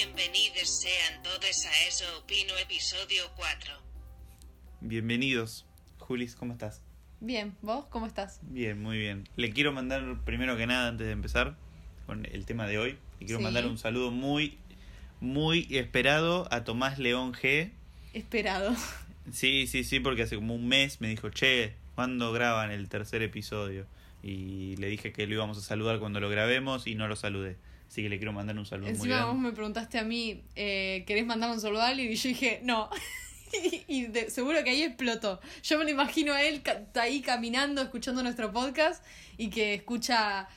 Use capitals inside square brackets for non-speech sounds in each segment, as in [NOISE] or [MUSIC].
bienvenidos sean todos a Eso Opino episodio 4. Bienvenidos. Julis, ¿cómo estás? Bien, ¿vos cómo estás? Bien, muy bien. Le quiero mandar, primero que nada, antes de empezar con el tema de hoy, le quiero Sí. mandar un saludo muy, muy esperado a Tomás León G. Esperado. Sí, sí, sí, porque hace como un mes me dijo, che, ¿cuándo graban el tercer episodio? Y le dije que lo íbamos a saludar cuando lo grabemos y no lo saludé. Así que le quiero mandar un saludo muy Encima vos grande. me preguntaste a mí, eh, ¿querés mandar un saludo a alguien? Y yo dije, no. [LAUGHS] y y de- seguro que ahí explotó. Yo me lo imagino a él ca- ahí caminando, escuchando nuestro podcast y que escucha,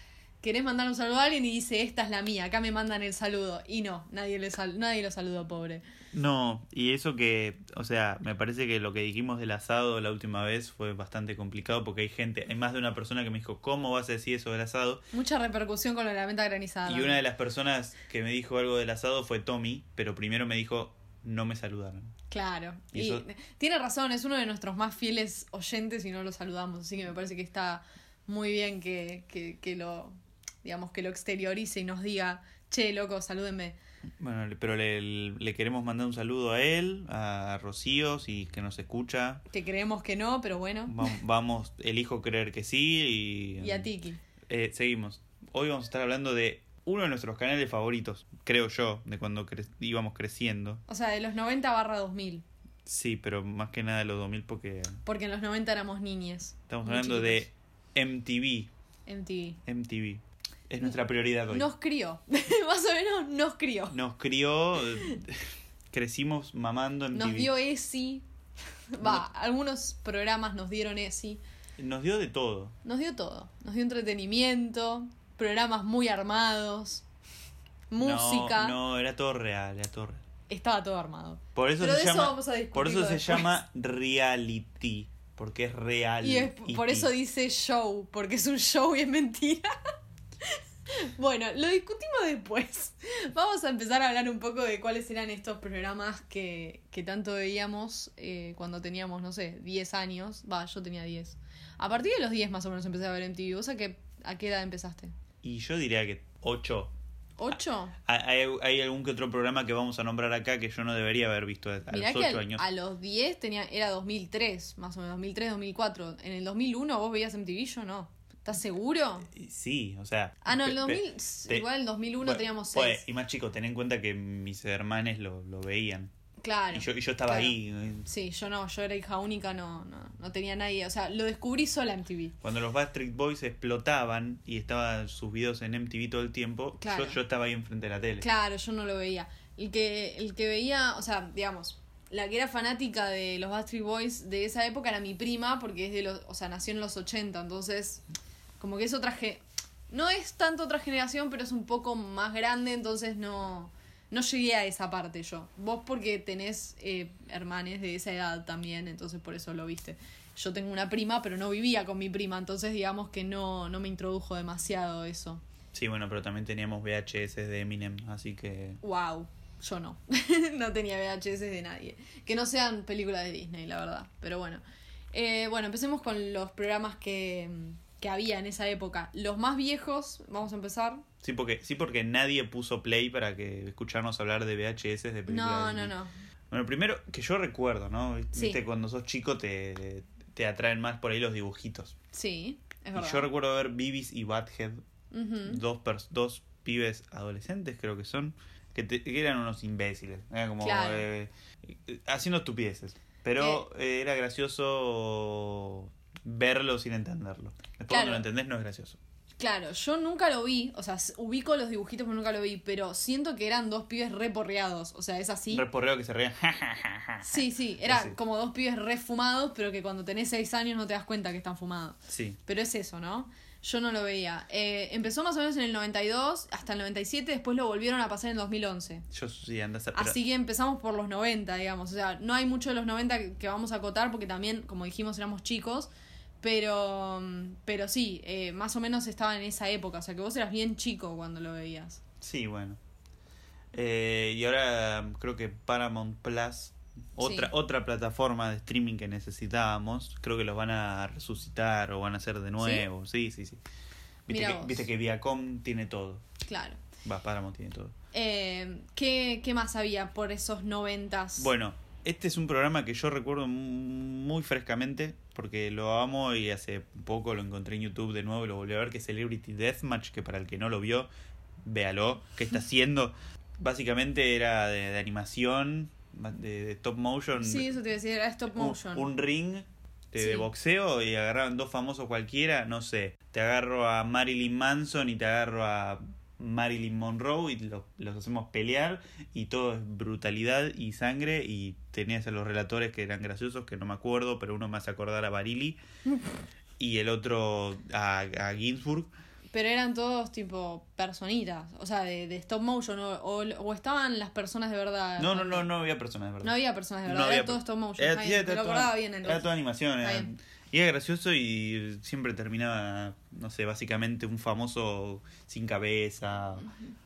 ¿querés mandar un saludo a alguien? Y dice, esta es la mía, acá me mandan el saludo. Y no, nadie, le sal- nadie lo saludó, pobre. No, y eso que, o sea, me parece que lo que dijimos del asado la última vez fue bastante complicado porque hay gente, hay más de una persona que me dijo, ¿cómo vas a decir eso del asado? Mucha repercusión con lo de la venta granizada. Y una de las personas que me dijo algo del asado fue Tommy, pero primero me dijo, no me saludaron. Claro. Y Y eso- tiene razón, es uno de nuestros más fieles oyentes y no lo saludamos. Así que me parece que está muy bien que, que, que lo, digamos, que lo exteriorice y nos diga, che, loco, salúdenme. Bueno, pero le, le queremos mandar un saludo a él, a Rocío, si que nos escucha. Que creemos que no, pero bueno. Va- Vamos, elijo creer que sí y... [LAUGHS] Y a Tiki. Eh, seguimos. Hoy vamos a estar hablando de uno de nuestros canales favoritos, creo yo, de cuando cre- íbamos creciendo. O sea, de los 90 barra 2000. Sí, pero más que nada de los 2000 porque Porque en los 90 éramos niñes. estamos hablando chiquitos. de MTV. MTV. MTV. Es nuestra prioridad hoy. Nos crió. [LAUGHS] Más o menos nos crió. Nos crió, eh, crecimos mamando MTV. Nos dio ESI. Va, algunos programas nos dieron ESI. Nos dio de todo. Nos dio todo. Nos dio entretenimiento, programas muy armados, música. No, no, era todo real, era todo real. Estaba todo armado. Por eso Pero se de eso llama, vamos a por eso se después. llama reality, porque es real. Y es- por eso dice show, porque es un show y es mentira. [LAUGHS] bueno, lo discutimos después. [LAUGHS] Vamos a empezar a hablar un poco de cuáles eran estos programas que, que tanto veíamos eh, cuando teníamos, no sé, 10 años. Va, yo tenía 10. A partir de los 10 más o menos empecé a ver MTV. ¿Vos a qué, a qué edad empezaste? Y yo diría que 8. ¿8? Hay, hay algún que otro programa que vamos a nombrar acá que yo no debería haber visto a Mirá los que 8 al- años. a los 10 tenía, era 2003, más o menos, 2003, 2004. En el 2001 vos veías MTV, yo no. ¿Estás seguro? Sí, o sea. Ah, no, en el pe- 2000, pe- te- igual en el 2001 bueno, teníamos pues, 6. y más chicos, ten en cuenta que mis hermanes lo, lo veían. claro. Y yo, y yo estaba claro. ahí. eh, Sí, yo no, yo era hija única, no, no, no tenía nadie. O sea, lo descubrí sola en MTV. Cuando los Backstreet Boys explotaban y estaban sus videos en MTV todo el tiempo, Claro. yo, yo estaba ahí enfrente de la tele. Claro, yo no lo veía. El que, el que veía, o sea, digamos, la que era fanática de los Backstreet Boys de esa época era mi prima, porque es de los, o sea, nació en los 80, entonces, como que es otra ge- no es tanto otra generación, pero es un poco más grande, entonces no, no llegué a esa parte yo. Vos porque tenés eh, hermanes de esa edad también, entonces por eso lo viste. Yo tengo una prima, pero no vivía con mi prima, entonces digamos que no, no me introdujo demasiado eso. Sí, bueno, pero también teníamos VHS de Eminem, así que. Wow, yo no. [LAUGHS] no tenía VHS de nadie. Que no sean películas de Disney, la verdad. Pero bueno. Eh, bueno, empecemos con los programas que, que había en esa época. Los más viejos, vamos a empezar. Sí, porque, sí, porque nadie puso play para que escucharnos hablar de VHS de películas. No, no, no. Bueno, primero, que yo recuerdo, ¿no? Sí. Viste, cuando sos chico te, te atraen más por ahí los dibujitos. Sí, es Y verdad. yo recuerdo ver Bibis y Ujú. dos, pers- dos pibes adolescentes, creo que son, que, te- que eran unos imbéciles. Era como Claro. eh, eh, haciendo estupideces. Pero eh, era gracioso verlo sin entenderlo. Después cuando lo entendés no es gracioso. Claro, yo nunca lo vi, o sea, ubico los dibujitos pero nunca lo vi, pero siento que eran dos pibes reporreados, o sea, es así. Reporreo que se reían. Sí, sí, era Así. como dos pibes refumados, pero que cuando tenés seis años no te das cuenta que están fumados. Sí. Pero es eso, ¿no? Yo no lo veía. Eh, empezó más o menos en el 92 hasta el 97, después lo volvieron a pasar en el 2011. Yo sí, andas a... Así que empezamos por los 90, digamos. O sea, no hay mucho de los 90 que, vamos a acotar porque también, como dijimos, éramos chicos. Pero, mm, pero sí, eh, más o menos estaba en esa época. O sea, que vos eras bien chico cuando lo veías. Sí, bueno. Eh, y ahora mm, creo que Paramount Plus, otra, Sí. otra plataforma de streaming que necesitábamos, creo que los van a resucitar o van a hacer de nuevo. Sí, sí, sí. Viste, que, viste que Viacom tiene todo. Claro. Va, Paramount tiene todo. Eh, ¿qué, ¿Qué más había por esos noventas? Bueno, este es un programa que yo recuerdo muy frescamente porque lo amo y hace poco lo encontré en YouTube de nuevo y lo volví a ver, que es Celebrity Deathmatch, que para el que no lo vio, véalo, ¿qué está [LAUGHS] haciendo? Básicamente era de, de animación, de, de stop motion. Sí, eso te iba a decir, era stop un, motion. un ring de, boxeo y agarraban dos famosos cualquiera, no sé, te agarro a Marilyn Manson y te agarro a Marilyn Monroe y lo- los hacemos pelear y todo es brutalidad y sangre y tenías a los relatores que eran graciosos, que no me acuerdo, pero uno me hace acordar a Barili [LAUGHS] y el otro a, a Ginsburg. Pero eran todos tipo personitas, o sea, de, de stop motion, o, o, o estaban las personas de verdad. No, no, no, no había personas de verdad. No había personas de No verdad, había era todo stop motion. Era, era lo acordaba bien Era entonces. toda animación. Era- y era gracioso y siempre terminaba, no sé, básicamente un famoso sin cabeza.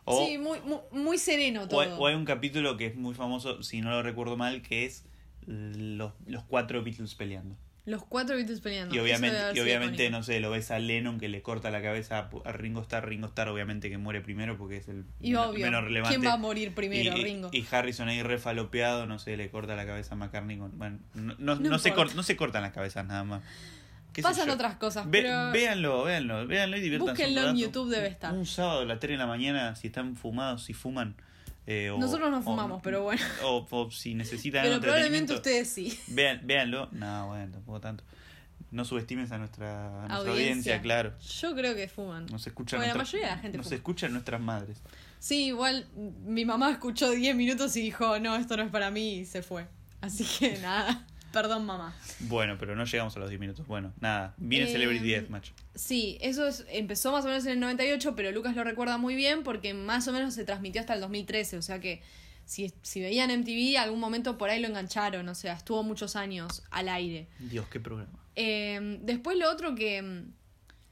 O, sí, muy, muy, muy sereno todo. hay, o hay un capítulo que es muy famoso, si no lo recuerdo mal, que es los, los cuatro Beatles peleando. Los cuatro Beatles peleando. y obviamente, y obviamente no sé, lo ves a Lennon que le corta la cabeza a- Ringo Starr. Ringo Starr obviamente que muere primero porque es el Y menos- obvio, menos relevante. ¿quién va a morir primero, y, Ringo? y Harrison ahí refalopeado, no sé, le corta la cabeza a McCartney. Con, bueno, no, no, No se cort- no se cortan las cabezas nada más. ¿Qué sé Pasan otras cosas, Ve- pero- Véanlo, véanlo, véanlo y diviértanse Búsquenlo un en. YouTube, debe estar. Un sábado a las 3 de la mañana, si están fumados, si fuman. Eh, o- Nosotros no o- fumamos, pero bueno. [LAUGHS] O, o si necesitan Pero probablemente ustedes sí. Vean, véanlo. No, bueno, tampoco tanto. No subestimes a nuestra, a nuestra audiencia. Audiencia. claro. Yo creo que fuman. Nos escuchan Bueno, la nuestras- mayoría de la gente Nos fuma. escuchan nuestras madres. Sí, igual mi mamá escuchó 10 minutos y dijo, no, esto no es para mí y se fue. Así que [LAUGHS] nada, perdón mamá. Bueno, pero no llegamos a los 10 minutos. Bueno, nada. Viene Eh, Celebrity Deathmatch. Sí, eso es- empezó más o menos en el 98, pero Lucas lo recuerda muy bien porque más o menos se transmitió hasta el 2013, o sea que si, si veían MTV, algún momento por ahí lo engancharon, o sea, estuvo muchos años al aire. Dios, qué programa. Eh, después lo otro que mm,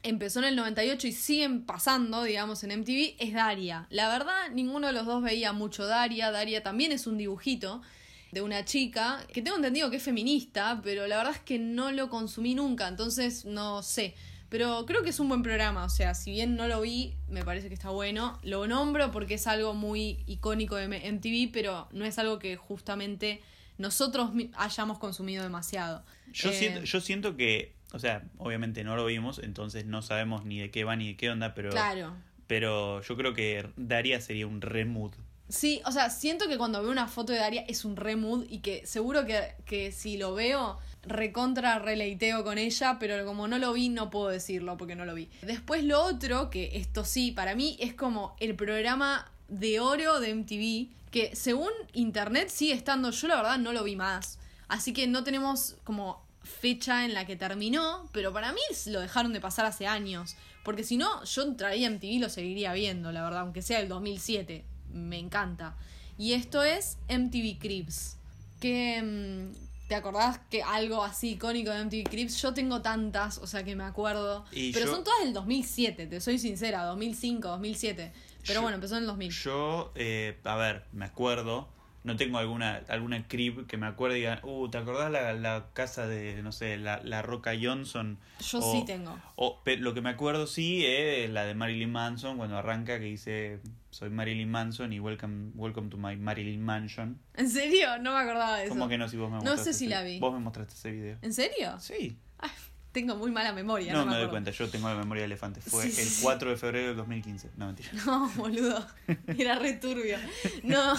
empezó en el 98 y siguen pasando, digamos, en MTV es Daria. La verdad, ninguno de los dos veía mucho Daria. Daria también es un dibujito de una chica que tengo entendido que es feminista, pero la verdad es que no lo consumí nunca, entonces no sé. Pero creo que es un buen programa, o sea, si bien no lo vi, me parece que está bueno. Lo nombro porque es algo muy icónico de MTV, pero no es algo que justamente nosotros hayamos consumido demasiado. Yo, Eh, siento, yo siento que, o sea, obviamente no lo vimos, entonces no sabemos ni de qué va ni de qué onda, pero, Claro. pero yo creo que Daria sería un remood. Sí, o sea, siento que cuando veo una foto de Daria es un re mood y que seguro que, que si lo veo, recontra releiteo con ella, pero como no lo vi, no puedo decirlo porque no lo vi. Después lo otro, que esto sí, para mí es como el programa de oro de MTV, que según internet sigue estando, yo la verdad no lo vi más. Así que no tenemos como fecha en la que terminó, pero para mí lo dejaron de pasar hace años. Porque si no, yo traía MTV y lo seguiría viendo, la verdad, aunque sea el 2007. Me encanta. Y esto es MTV Cribs. Que. mm, ¿Te acordás que algo así icónico de MTV Cribs? Yo tengo tantas, o sea que me acuerdo. Y pero yo- son todas del 2007, te soy sincera, 2005, 2007. Pero Yo- bueno, empezó en el 2000. Yo, eh, a ver, me acuerdo, no tengo alguna alguna crib que me acuerde y digan, uh, ¿te acordás la, la casa de, no sé, la, la Roca Johnson? Yo O- sí tengo. O, lo que me acuerdo sí es la de Marilyn Manson, cuando arranca que dice, soy Marilyn Manson y welcome, welcome to my Marilyn Mansion. ¿En serio? No me acordaba de eso. ¿Cómo que no si vos me No sé si ese- la vi. Vos me mostraste ese video. ¿En serio? Sí. Ay, tengo muy mala memoria. No, No, me, doy cuenta, yo tengo la memoria de elefante. Fue sí, el sí. 4 de febrero del 2015. No, mentira. [LAUGHS] No, boludo. Era re turbio. No.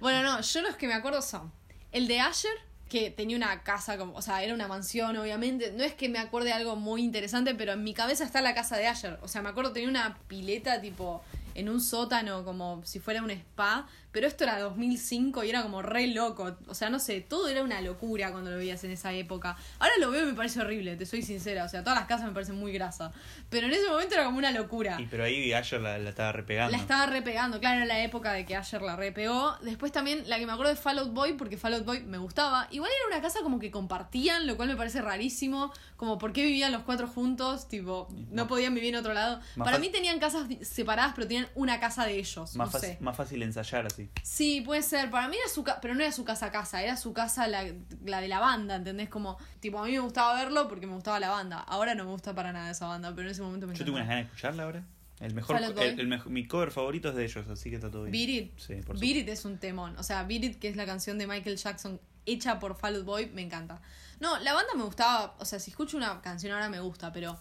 Bueno, no, yo los que me acuerdo son el de Asher, que tenía una casa como, o sea, era una mansión, obviamente. No es que me acuerde algo muy interesante, pero en mi cabeza está la casa de Asher. O sea, me acuerdo tenía una pileta tipo en un sótano como si fuera un spa, pero esto era 2005 y era como re loco. O sea, no sé, todo era una locura cuando lo veías en esa época. Ahora lo veo y me parece horrible, te soy sincera. O sea, todas las casas me parecen muy grasas. Pero en ese momento era como una locura. Y pero ahí Asher la, la estaba repegando. La estaba repegando, claro, en la época de que Asher la repegó. Después también la que me acuerdo de Fall Out Boy, porque Fall Out Boy me gustaba. Igual era una casa como que compartían, lo cual me parece rarísimo. Como por qué vivían los cuatro juntos, tipo, no podían vivir en otro lado. más Para mí tenían casas separadas, pero tenían una casa de ellos. más, no sé. más fácil ensayar así. Sí, puede ser. Para mí era su casa, pero no era su casa casa, era su casa la, la de la banda, ¿entendés? Como, tipo, a mí me gustaba verlo porque me gustaba la banda. Ahora no me gusta para nada esa banda, pero en ese momento me Yo tengo unas ganas de escucharla ahora. El mejor, el, el mejo- mi cover favorito es de ellos, así que está todo bien. Beat It. Sí, por Beat It es un temón. O sea, Beat It, que es la canción de Michael Jackson hecha por Fall Out Boy, me encanta. No, la banda me gustaba. O sea, si escucho una canción ahora me gusta, pero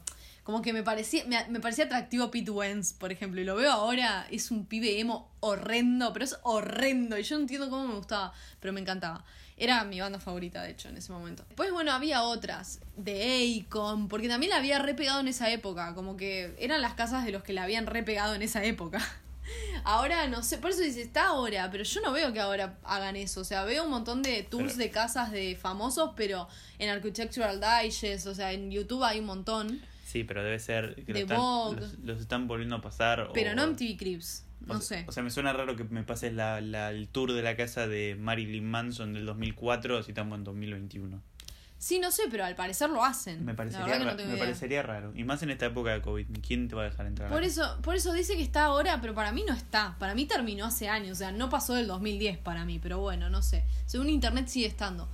como que me parecía, me, me parecía atractivo Pete Wentz, por ejemplo. Y lo veo ahora, es un pibe emo horrendo, pero es horrendo. Y yo no entiendo cómo me gustaba, pero me encantaba. Era mi banda favorita, de hecho, en ese momento. Después, bueno, había otras, de Akon, porque también la había repegado en esa época. Como que eran las casas de los que la habían repegado en esa época. [LAUGHS] Ahora no sé, por eso dice, está ahora, pero yo no veo que ahora hagan eso. O sea, veo un montón de tours Pero- de casas de famosos, pero en Architectural Digest, o sea, en YouTube hay un montón, Sí, pero debe ser que están- los, los están volviendo a pasar. pero o- no en TV Cribs. o No sé. O sea, me suena raro que me pases la, la- el tour de la casa de Marilyn Manson del 2004 si estamos en 2021. Sí, no sé, pero al parecer lo hacen. Me parecería, no me parecería raro. Y más en esta época de COVID. ¿Quién te va a dejar entrar? Por eso, por eso dice que está ahora, pero para mí no está. Para mí terminó hace años, o sea, no pasó del 2010 para mí, pero bueno, no sé. Según internet sigue estando.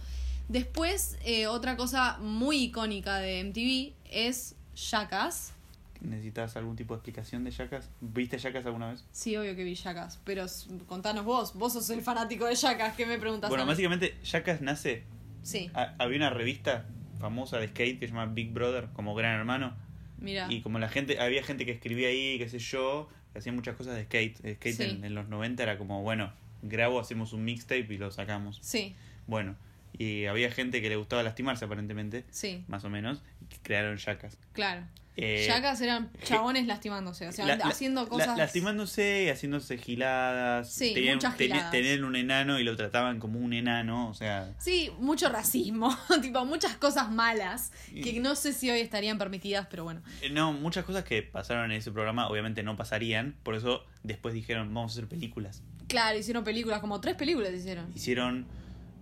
Después, eh, otra cosa muy icónica de MTV es Jackass. ¿Necesitas algún tipo de explicación de Jackass? ¿Viste Jackass alguna vez? Sí, obvio que vi Jackass, pero contanos vos, vos sos el fanático de Jackass, ¿qué me preguntas? Bueno, a mí? básicamente Jackass nace... Sí, ha- había una revista famosa de skate que se llama Big Brother, como Gran Hermano. mira. Y como la gente, había gente que escribía ahí, qué sé yo, que hacía muchas cosas de skate. El skate Sí. en, en los 90 era como, bueno, grabo, hacemos un mixtape y lo sacamos. Sí, Bueno, y había gente que le gustaba lastimarse aparentemente, sí, más o menos, y crearon Jackass. claro. Eh, Jackass eran chabones lastimándose, o sea, la- la- haciendo la- cosas. lastimándose, haciéndose giladas. Sí, tenían, muchas tenían un enano y lo trataban como un enano, o sea... Sí, mucho racismo, [LAUGHS] tipo muchas cosas malas que no sé si hoy estarían permitidas, pero bueno. Eh, No, muchas cosas que pasaron en ese programa obviamente no pasarían, por eso después dijeron, vamos a hacer películas. Claro, hicieron películas, como tres películas hicieron. Hicieron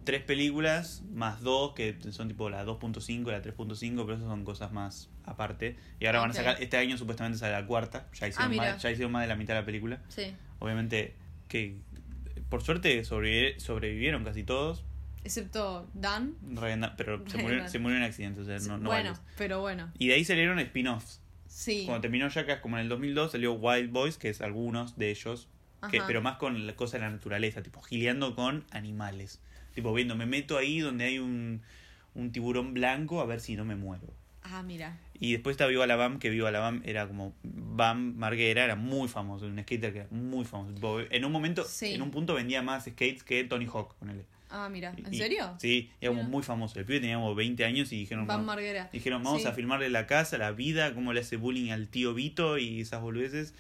tres películas más dos, que son tipo la 2.5 y la 3.5, pero esas son cosas más aparte. Y ahora van a sacar, este año supuestamente sale la cuarta, ya hicieron, Ah, más, ya hicieron más de la mitad de la película. Sí. Obviamente que por suerte sobrevivi- sobrevivieron casi todos, Excepto Dan. Ryan pero se murió, [LAUGHS] se murió en accidentes, o sea, no, no bueno, pero bueno. Y de ahí salieron spin-offs. Sí. Cuando terminó Jackass, como en el 2002, salió Wild Boys, que es algunos de ellos, que, pero más con la cosa de la naturaleza, tipo gileando con animales. Tipo viendo, me meto ahí donde hay un, un tiburón blanco a ver si no me muero. Ah, mira. Y después está Viva la Bam, que Viva la Bam era como Bam Marguera, era muy famoso, un skater que era muy famoso. En un momento, Sí. en un punto vendía más skates que Tony Hawk, ponele. Ah, mira. ¿En Y- serio? Sí, era como muy famoso. El pibe tenía como 20 años y dijeron, "Vamos- Marguera. Dijeron, vamos Sí. a filmarle la casa, la vida, cómo le hace bullying al tío Vito y esas boludeces.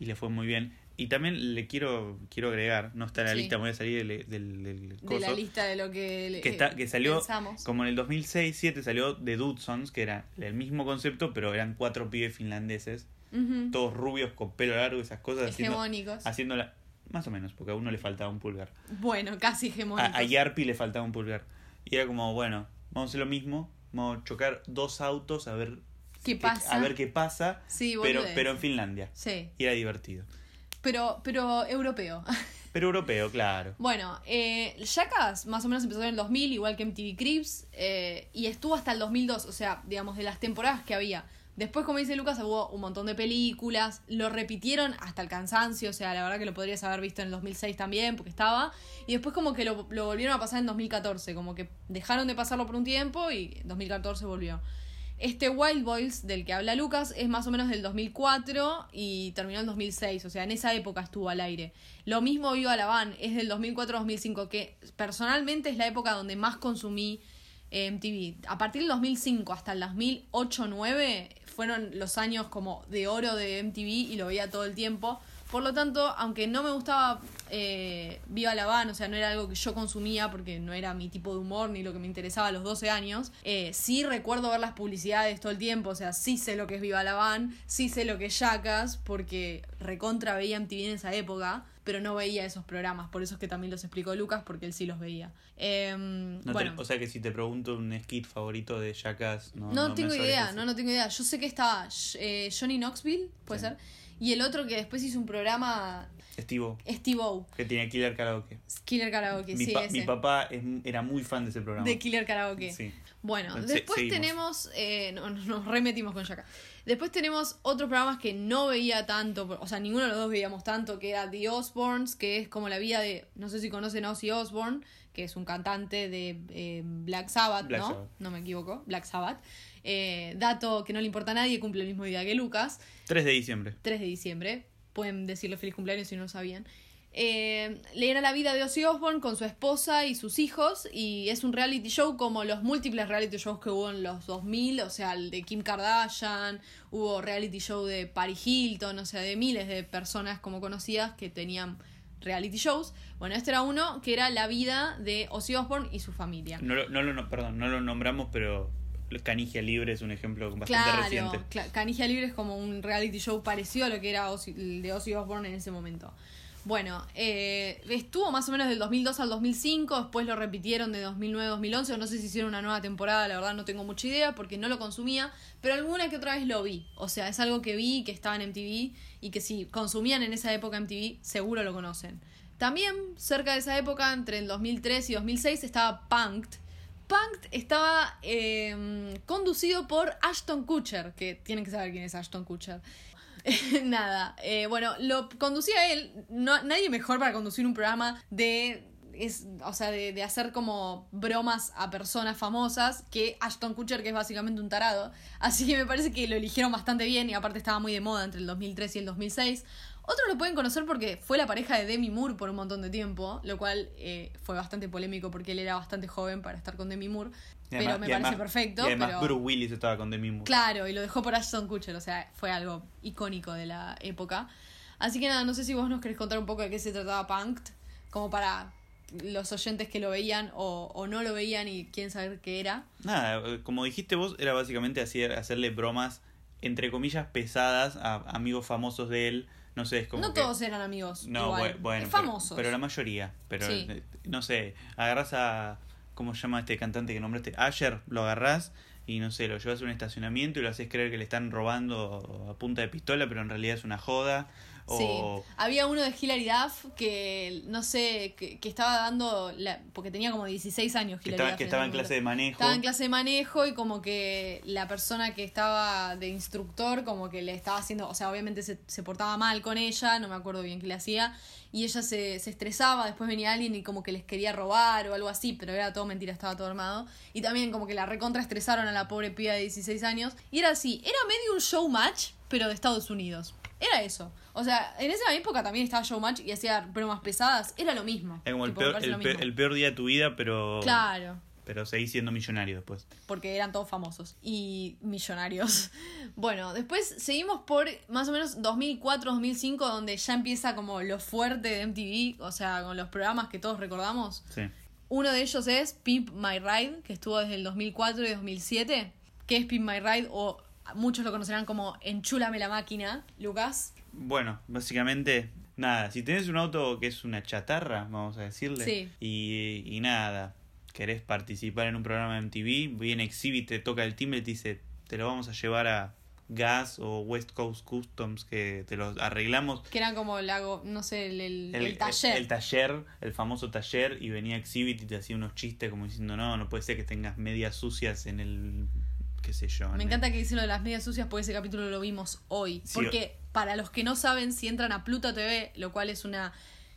Y le fue muy bien. Y también le quiero quiero agregar, no está en la Sí. lista, me voy a salir del, del, del De coso, la lista de lo que, le- que, está, que salió, pensamos. como en el 2006-7 salió The Dudesons, que era el mismo concepto, pero eran cuatro pibes finlandeses, todos rubios con pelo largo, esas cosas, haciendo, Hegemónicos. haciéndola, más o menos, porque a uno le faltaba un pulgar. Bueno, casi A, hegemónicos. a Yarpi le faltaba un pulgar. Y era como, bueno, vamos a hacer lo mismo, vamos a chocar dos autos a ver ¿Qué pasa? a ver qué pasa, Sí, pero, pero en Finlandia. Sí, Y era divertido. Pero, pero europeo. [LAUGHS] Pero europeo, claro. Bueno, eh, Jackass más o menos empezó en el 2000, igual que MTV Cribs, eh, y estuvo hasta el 2002, o sea, digamos, de las temporadas que había. Después, como dice Lucas, hubo un montón de películas, lo repitieron hasta el cansancio, o sea, la verdad que lo podrías haber visto en el 2006 también, porque estaba, y después como que lo, lo volvieron a pasar en 2014, como que dejaron de pasarlo por un tiempo y en 2014 volvió. Este Wild Boys del que habla Lucas es más o menos del 2004 y terminó en 2006, o sea, en esa época estuvo al aire. Lo mismo Viva la es del 2004-2005, que personalmente es la época donde más consumí eh, MTV. A partir del 2005 hasta el 2008-9 fueron los años como de oro de MTV y lo veía todo el tiempo. Por lo tanto, aunque no me gustaba eh, Viva la Van, o sea, no era algo que yo consumía porque no era mi tipo de humor ni lo que me interesaba a los 12 años, eh, sí recuerdo ver las publicidades todo el tiempo, o sea, sí sé lo que es Viva la Van, sí sé lo que es Jackass, porque recontra veía MTV en esa época, pero no veía esos programas, por eso es que también los explicó Lucas, porque él sí los veía. Em, No te- bueno. o sea que si te pregunto un skit favorito de Jackass, no, No, tengo idea, no, no tengo idea. Yo sé que estaba eh, Johnny Knoxville, puede Sí. ser. Y el otro que después hizo un programa, Steve-O, que tenía Killer Karaoke. Killer Karaoke, mi, sí, pa- ese. mi papá es- era muy fan de ese programa. de Killer Karaoke. Sí. Bueno, Se- después seguimos. tenemos. eh, no, no, nos remetimos con Yaka. Después tenemos otros programas que no veía tanto, o sea, ninguno de los dos veíamos tanto, que era The Osbournes, que es como la vida de. No sé si conocen Ozzy Osbourne, que es un cantante de eh, Black Sabbath, Black ¿no? Sabbath. No me equivoco, Black Sabbath. Eh, dato que no le importa a nadie, cumple el mismo día que Lucas. 3 de diciembre. 3 de diciembre. Pueden decirle feliz cumpleaños si no lo sabían. Eh, le era la vida de Ozzy Osbourne con su esposa y sus hijos y es un reality show como los múltiples reality shows que hubo en los 2000, o sea, el de Kim Kardashian, hubo reality show de Paris Hilton, o sea, de miles de personas como conocidas que tenían reality shows. Bueno, este era uno que era la vida de Ozzy Osbourne y su familia. No lo, no lo, no- perdón, no lo nombramos, pero Canigia Libre es un ejemplo bastante Claro, reciente. cla- Canigia Libre es como un reality show parecido a lo que era Ozzy- el de Ozzy Osbourne en ese momento. Bueno, eh, estuvo más o menos del 2002 al 2005, después lo repitieron de 2009-2011, o no sé si hicieron una nueva temporada, la verdad no tengo mucha idea porque no lo consumía, pero alguna que otra vez lo vi. O sea, es algo que vi, que estaba en MTV y que si consumían en esa época MTV, seguro lo conocen. También cerca de esa época, entre el 2003 y 2006, estaba Punked, Punked estaba eh, conducido por Ashton Kutcher, que tienen que saber quién es Ashton Kutcher. [LAUGHS] Nada, eh, bueno, lo conducía él, no, nadie mejor para conducir un programa de, es, o sea, de, de hacer como bromas a personas famosas que Ashton Kutcher, que es básicamente un tarado. Así que me parece que lo eligieron bastante bien y aparte estaba muy de moda entre el 2003 y el 2006. Otros lo pueden conocer porque fue la pareja de Demi Moore por un montón de tiempo, lo cual eh, fue bastante polémico porque él era bastante joven para estar con Demi Moore. Pero me parece además- perfecto. Y además pero... Bruce Willis estaba con Demi Moore. Claro, y lo dejó por Ashton Kutcher, o sea, fue algo icónico de la época. Así que nada, no sé si vos nos querés contar un poco de qué se trataba Punked, como para los oyentes que lo veían o, o no lo veían y quieren saber qué era. Nada, eh, como dijiste vos, era básicamente hacer, hacerle bromas, entre comillas, pesadas a amigos famosos de él. No sé, es como. no que- todos eran amigos. No, igual. bue- bueno. Pero- famosos. Pero, la mayoría. Pero, Sí. eh, no sé, agarras a. ¿Cómo se llama este cantante que nombraste? Asher, lo agarrás y no sé, lo llevas a un estacionamiento y lo haces creer que le están robando a punta de pistola, pero en realidad es una joda. Sí. Había uno de Hilary Duff que, no sé, que, que estaba dando, la, porque tenía como 16 años Que Hilary estaba, Duff que en estaba en clase de manejo. Estaba en clase de manejo y como que la persona que estaba de instructor como que le estaba haciendo, o sea, obviamente se, se portaba mal con ella, no me acuerdo bien qué le hacía, y ella se, se estresaba, después venía alguien y como que les quería robar o algo así, pero era todo mentira, estaba todo armado. Y también como que la recontra estresaron a la pobre piba de 16 años. Y era así, era medio un showmatch, pero de Estados Unidos. Era eso. O sea, en esa época también estaba Showmatch y hacía bromas pesadas. Era lo mismo. Es como el Tipo, peor, parece el, lo peor, mismo. el peor día de tu vida, pero. Claro. Pero seguís siendo millonario después. porque eran todos famosos y millonarios. [LAUGHS] Bueno, después seguimos por más o menos 2004-2005, donde ya empieza como lo fuerte de MTV, o sea, con los programas que todos recordamos. Sí. Uno de ellos es Pimp My Ride, que estuvo desde el 2004 y 2007. ¿Qué es Pimp My Ride? O muchos lo conocerán como Enchúlame la máquina, Lucas. Bueno, básicamente, nada, si tenés un auto que es una chatarra, vamos a decirle, Sí. y, y nada, querés participar en un programa de MTV, viene Exhibit, te toca el timbre y te dice, te lo vamos a llevar a Gas o West Coast Customs, que te los arreglamos. Que era como el, hago- no sé, el, el- El, el taller. el taller, el famoso taller, y venía Exhibit y te hacía unos chistes como diciendo, no, no puede ser que tengas medias sucias en el, qué sé yo. Me encanta que dicen lo de las medias sucias porque ese capítulo lo vimos hoy. Sí, porque para los que no saben, si entran a Pluto TV, lo cual es una.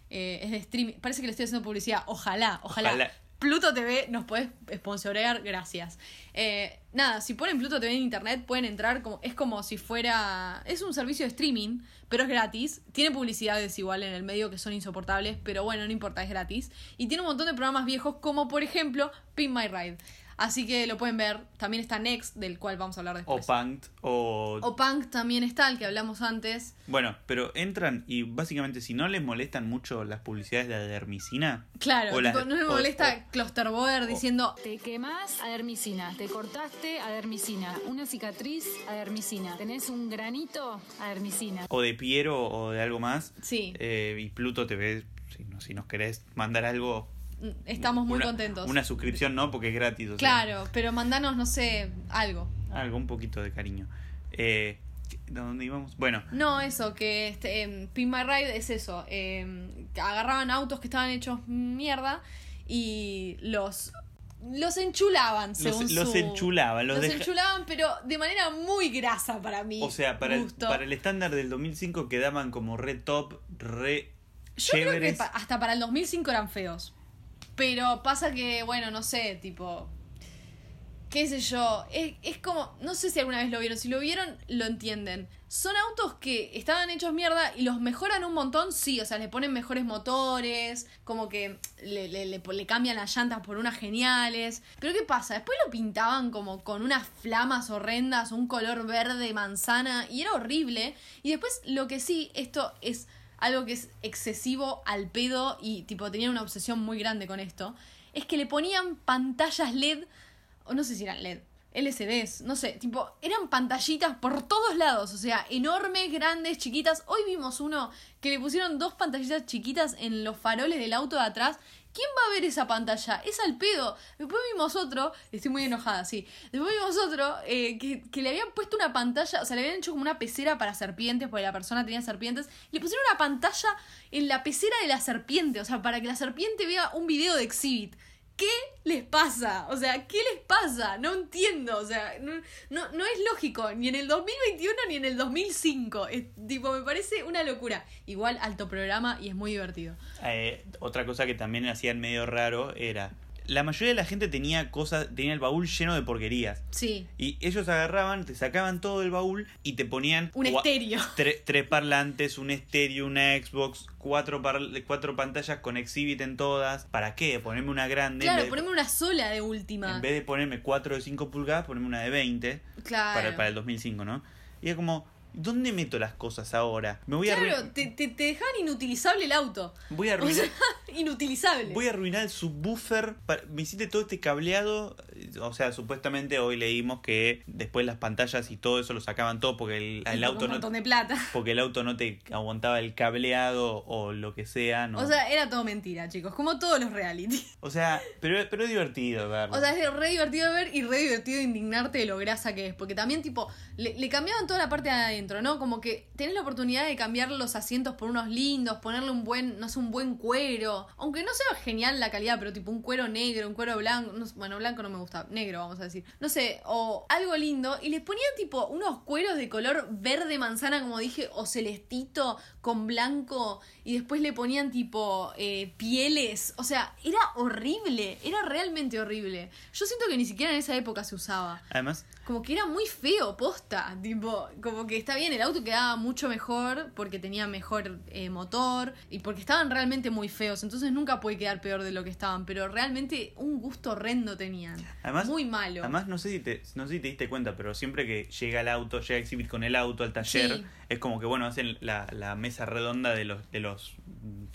eh, es de streaming. Parece que le estoy haciendo publicidad. Ojalá, ojalá. Ojalá. Pluto TV nos podés sponsorear, gracias. Eh, nada, si ponen Pluto TV en internet pueden entrar como. Es como si fuera. Es un servicio de streaming, pero es gratis. Tiene publicidades igual en el medio que son insoportables, pero bueno, no importa, es gratis. Y tiene un montón de programas viejos, como por ejemplo Pin My Ride. Así que lo pueden ver. También está Next, del cual vamos a hablar O después. Punked, o O Punk también está, el que hablamos antes. Bueno, pero entran y básicamente si no les molestan mucho las publicidades de dermicina, Claro, O las- no me o- molesta Clusterboer diciendo. Te quemás, adermicina. Te cortaste, adermicina. Una cicatriz, adermicina. Tenés un granito, adermicina. o de Piero o de algo más, Sí, eh, y Pluto TV, si, no, si nos querés mandar algo... estamos muy una- contentos. Una suscripción no, porque es gratis. o sea, Claro, pero mandanos, no sé, algo. algo, un poquito de cariño. Eh, ¿A dónde íbamos? Bueno, No, eso, que este, em, Pin My Ride es eso. que agarraban autos que estaban hechos mierda y los los enchulaban, Los, según los su- enchulaban, los, Los deja- enchulaban, pero de manera muy grasa para mí. O sea, para el, para el estándar del 2005 quedaban como re top, re Yo creo que chéveres. pa- hasta para el 2005 eran feos. Pero pasa que, bueno, no sé, tipo. qué sé yo, es, es como, no sé si alguna vez lo vieron, si lo vieron lo entienden. Son autos que estaban hechos mierda y los mejoran un montón, sí, o sea, le ponen mejores motores, como que le, le, le- le cambian las llantas por unas geniales. Pero ¿qué pasa? Después lo pintaban como con unas flamas horrendas, un color verde manzana y era horrible. Y después lo que sí, esto es algo que es excesivo al pedo y tipo tenían una obsesión muy grande con esto, es que le ponían pantallas LED o no sé si eran LED, LCDs, no sé, tipo, eran pantallitas por todos lados, o sea, enormes, grandes, chiquitas. Hoy vimos uno que le pusieron dos pantallitas chiquitas en los faroles del auto de atrás. ¿Quién va a ver esa pantalla? Es al pedo. Después vimos otro, estoy muy enojada, sí. Después vimos otro eh, que, le habían puesto una pantalla, o sea, le habían hecho como una pecera para serpientes, porque la persona tenía serpientes. Y le pusieron una pantalla en la pecera de la serpiente, o sea, para que la serpiente vea un video de Exhibit. ¿Qué les pasa? O sea, ¿qué les pasa? No entiendo. O sea, no, no, no es lógico. Ni en el 2021 ni en el 2005. Es, tipo, me parece una locura. Igual alto programa y es muy divertido. Eh, otra cosa que también hacían medio raro era. La mayoría de la gente tenía cosas, tenía el baúl lleno de porquerías. Sí. Y ellos agarraban, te sacaban todo el baúl y te ponían Un estéreo. [LAUGHS] tre- tres parlantes, un estéreo, una Xbox, cuatro, par- cuatro pantallas con Exhibit en todas. ¿Para qué? Ponerme una grande. Claro, poneme una sola de última. en vez de ponerme cuatro de 5 pulgadas, ponerme una de 20 Claro. para, para el 2005, ¿no? Y es como, ¿dónde meto las cosas ahora? Me voy a Claro, arruin- te, te, te dejaban inutilizable el auto. Voy a O arruinar. sea, [LAUGHS] inutilizable. Voy a arruinar el subwoofer. pa- Me hiciste todo este cableado. O sea, supuestamente hoy leímos que después las pantallas y todo eso lo sacaban todo porque el, el auto un no de plata. [LAUGHS] porque el auto no te aguantaba el cableado o lo que sea. No. O sea, era todo mentira, chicos. Como todos los reality. [LAUGHS] O sea, pero, pero es divertido verlo. O sea, es re divertido ver y re divertido indignarte de lo grasa que es. Porque también, tipo, le, le cambiaban toda la parte de ¿no? Como que tenés la oportunidad de cambiar los asientos por unos lindos, ponerle un buen, no sé, un buen cuero. Aunque no sea genial la calidad, pero tipo un cuero negro, un cuero blanco. no bueno, blanco no me gusta, negro, vamos a decir. No sé, o algo lindo. Y les ponían, tipo, unos cueros de color verde manzana, como dije, o celestito con blanco. Y después le ponían, tipo, eh, pieles. O sea, era horrible. Era realmente horrible. Yo siento que ni siquiera en esa época se usaba. Además, Como que era muy feo, posta. Tipo, como que está bien, el auto quedaba mucho mejor porque tenía mejor eh, motor y porque estaban realmente muy feos. Entonces nunca puede quedar peor de lo que estaban. Pero realmente un gusto horrendo tenían. además, muy malo. además no sé si te, no sé si te diste cuenta, pero siempre que llega el auto, llega Exhibit con el auto al taller, Sí. es como que bueno, hacen la, la mesa redonda de los, de los